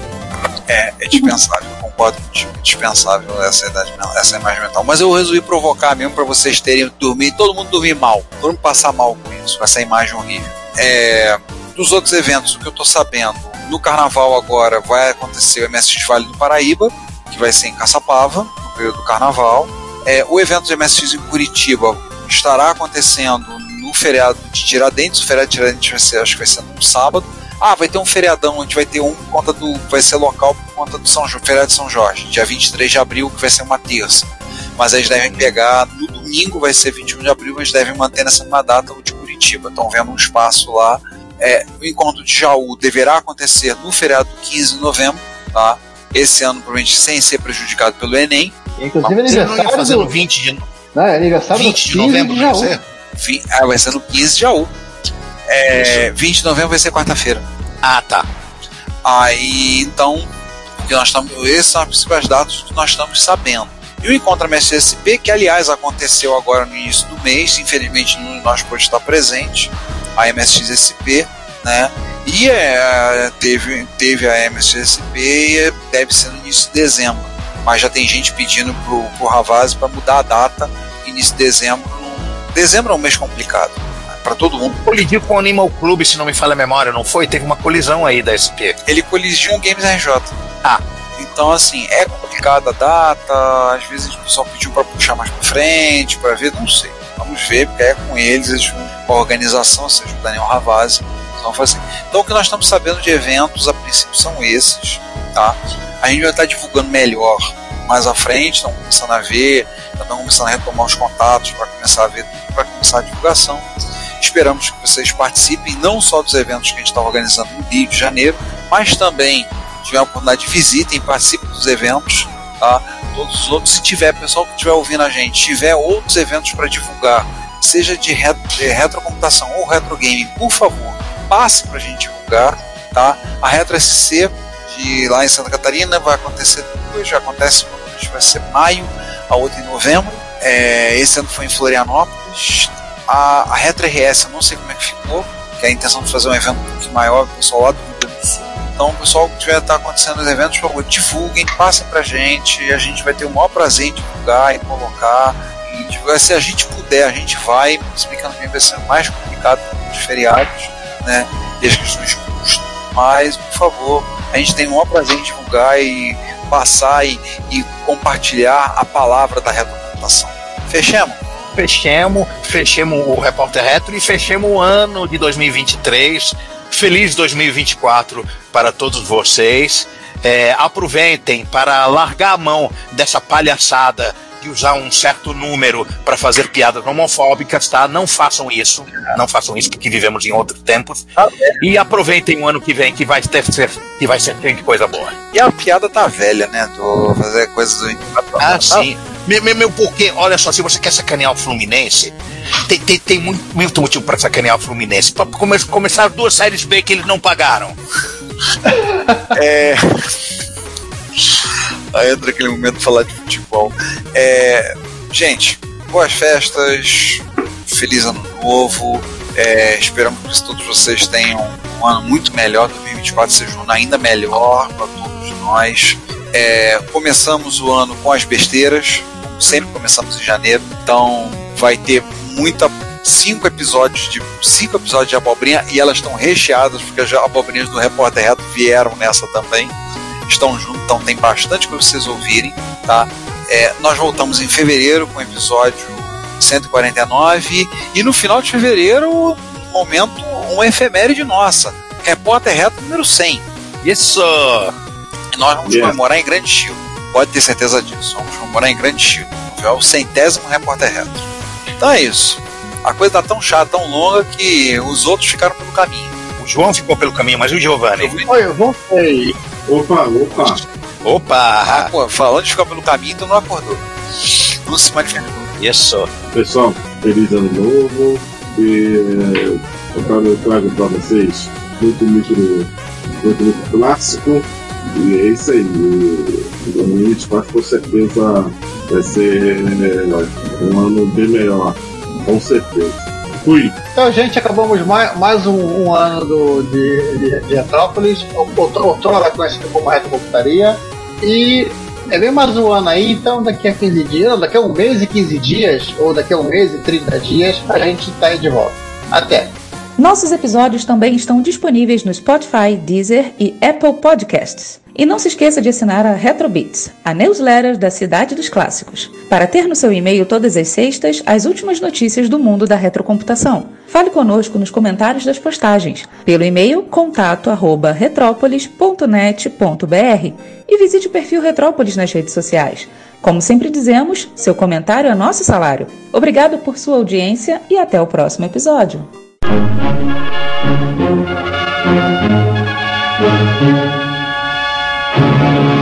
É, é dispensável, concordo contigo. É dispensável essa, idade, essa imagem mental. Mas eu resolvi provocar mesmo para vocês terem dormir, todo mundo dormir mal, todo mundo passar mal com isso, com essa imagem horrível. É, dos outros eventos, o que eu tô sabendo, no carnaval agora vai acontecer o MSX Vale do Paraíba, que vai ser em Caçapava, no período do carnaval. É, o evento do MSX em Curitiba estará acontecendo no feriado de Tiradentes. O feriado de Tiradentes vai ser, acho que vai ser no sábado. Ah, vai ter um feriadão, a gente vai ter um por conta do. Vai ser local por conta do São feriado de São Jorge, dia 23 de abril, que vai ser uma terça. Mas eles devem pegar, no domingo vai ser 21 de abril, eles devem manter nessa mesma data o de Curitiba. Estão vendo um espaço lá. É, o encontro de Jaú deverá acontecer no feriado do 15 de novembro, tá? Esse ano, provavelmente sem ser prejudicado pelo Enem. Inclusive, aniversário fazer do... no 20 de, Não, é aniversário 20 do de 15 novembro, de vai ser? Ah, vai ser no 15 de Jaú. É, 20 de novembro vai ser quarta-feira. Ah, tá. Aí, então, que nós estamos, essas são as principais datas que nós estamos sabendo. E o Encontro MSSP, que aliás aconteceu agora no início do mês, infelizmente não nós pôde estar presente, a MSXSP, né? E é, teve, teve a MSXSP e deve ser no início de dezembro. Mas já tem gente pedindo pro, pro Ravazzi para mudar a data, início de dezembro. Dezembro é um mês complicado para todo mundo. Colidiu com o Animal Club, se não me falha a memória, não foi? Teve uma colisão aí da SP. Ele colidiu um Games RJ. Então, assim, é complicada a data, às vezes o pessoal pediu para puxar mais para frente, para ver, não sei. Vamos ver, porque é com eles, eles com a organização, seja, o Daniel Ravazzi, vão fazer. Então, o que nós estamos sabendo de eventos, a princípio, são esses, tá? A gente vai estar divulgando melhor mais à frente, estamos começando a ver, estamos começando a retomar os contatos para começar a ver, para começar a divulgação. Esperamos que vocês participem não só dos eventos que a gente está organizando no Rio de Janeiro, mas também tiver a oportunidade de visitem, participem dos eventos, tá? Todos os outros, se tiver pessoal que estiver ouvindo a gente, tiver outros eventos para divulgar, seja de, ret de retrocomputação ou retro game, por favor, passe para a gente divulgar, tá? A Retro SC de lá em Santa Catarina vai acontecer duas, já acontece vai ser maio, a outra em novembro. É, esse ano foi em Florianópolis. A, a Retro RS, eu não sei como é que ficou, que é a intenção de fazer um evento um pouquinho maior, o pessoal lá do Rio Grande do Sul. Então, pessoal que tiver tá acontecendo nos eventos, por favor, divulguem, passem pra gente, a gente vai ter o maior prazer em divulgar e colocar. E divulgar. Se a gente puder, a gente vai, explicando bem, vai ser mais complicado com os feriados, né? E as questões de custo. Mas, por favor, a gente tem o maior prazer em divulgar e passar e, e compartilhar a palavra da retrocomputação. Fechemos? Fechemos, fechemos o Repórter Retro e fechemos o ano de 2023. Feliz 2024 para todos vocês. É, aproveitem para largar a mão dessa palhaçada de usar um certo número para fazer piadas homofóbicas, tá? Não façam isso. Não façam isso porque vivemos em outros tempos. E aproveitem o ano que vem que vai ter que vai ser cheio de coisa boa. E a piada tá velha, né? Do fazer coisas do Ah, sim. Meu, meu, meu, porque, olha só, se você quer sacanear o Fluminense, tem, tem, tem muito, muito motivo para sacanear o Fluminense. Para come, começar duas séries B que eles não pagaram. [laughs] É. Aí entra aquele momento de falar de futebol. É, gente, boas festas, feliz ano novo. É, esperamos que todos vocês tenham um ano muito melhor, 2024 seja um ano ainda melhor para todos nós. É, começamos o ano com as besteiras, sempre começamos em janeiro, então vai ter muita cinco episódios de cinco episódios de abobrinha e elas estão recheadas porque as abobrinhas do Repórter Reto vieram nessa também. Estão juntos, então tem bastante para vocês ouvirem, tá? É, nós voltamos em fevereiro com o episódio 149 e no final de fevereiro, momento, uma efeméride nossa. Repórter Reto número 100. Isso! E nós vamos Yeah. comemorar em grande estilo. Pode ter certeza disso. Vamos comemorar em grande estilo. É o centésimo Repórter Reto. Então é isso. A coisa tá tão chata, tão longa que os outros ficaram pelo caminho. O João ficou pelo caminho, mas e o Giovanni? Oi, eu voltei. Opa, opa. Ah, Opa! pô, falando de ficar pelo caminho, então não acordou. Não se manifestou. Isso! Pessoal, feliz ano novo. E eh, eu trago, eu trago pra vocês muito, muito, muito, muito clássico. E é isso aí. O 2024 com certeza vai ser eh, um ano bem melhor. Com certeza. Fui. Então, gente, acabamos mais, mais um, um ano do, de, de, de Retrópolis, outrora conhecido como Retrocomputaria. E é bem mais um ano aí, então daqui a 15 dias, daqui a um mês e 15 dias, ou daqui a um mês e 30 dias, a gente tá aí de volta. Até! Nossos episódios também estão disponíveis no Spotify, Deezer e Apple Podcasts. E não se esqueça de assinar a Retrobits, a newsletter da Cidade dos Clássicos, para ter no seu e-mail todas as sextas as últimas notícias do mundo da retrocomputação. Fale conosco nos comentários das postagens, pelo e-mail contato@retrópolis.net.br e visite o perfil Retrópolis nas redes sociais. Como sempre dizemos, seu comentário é nosso salário. Obrigado por sua audiência e até o próximo episódio. Thank you.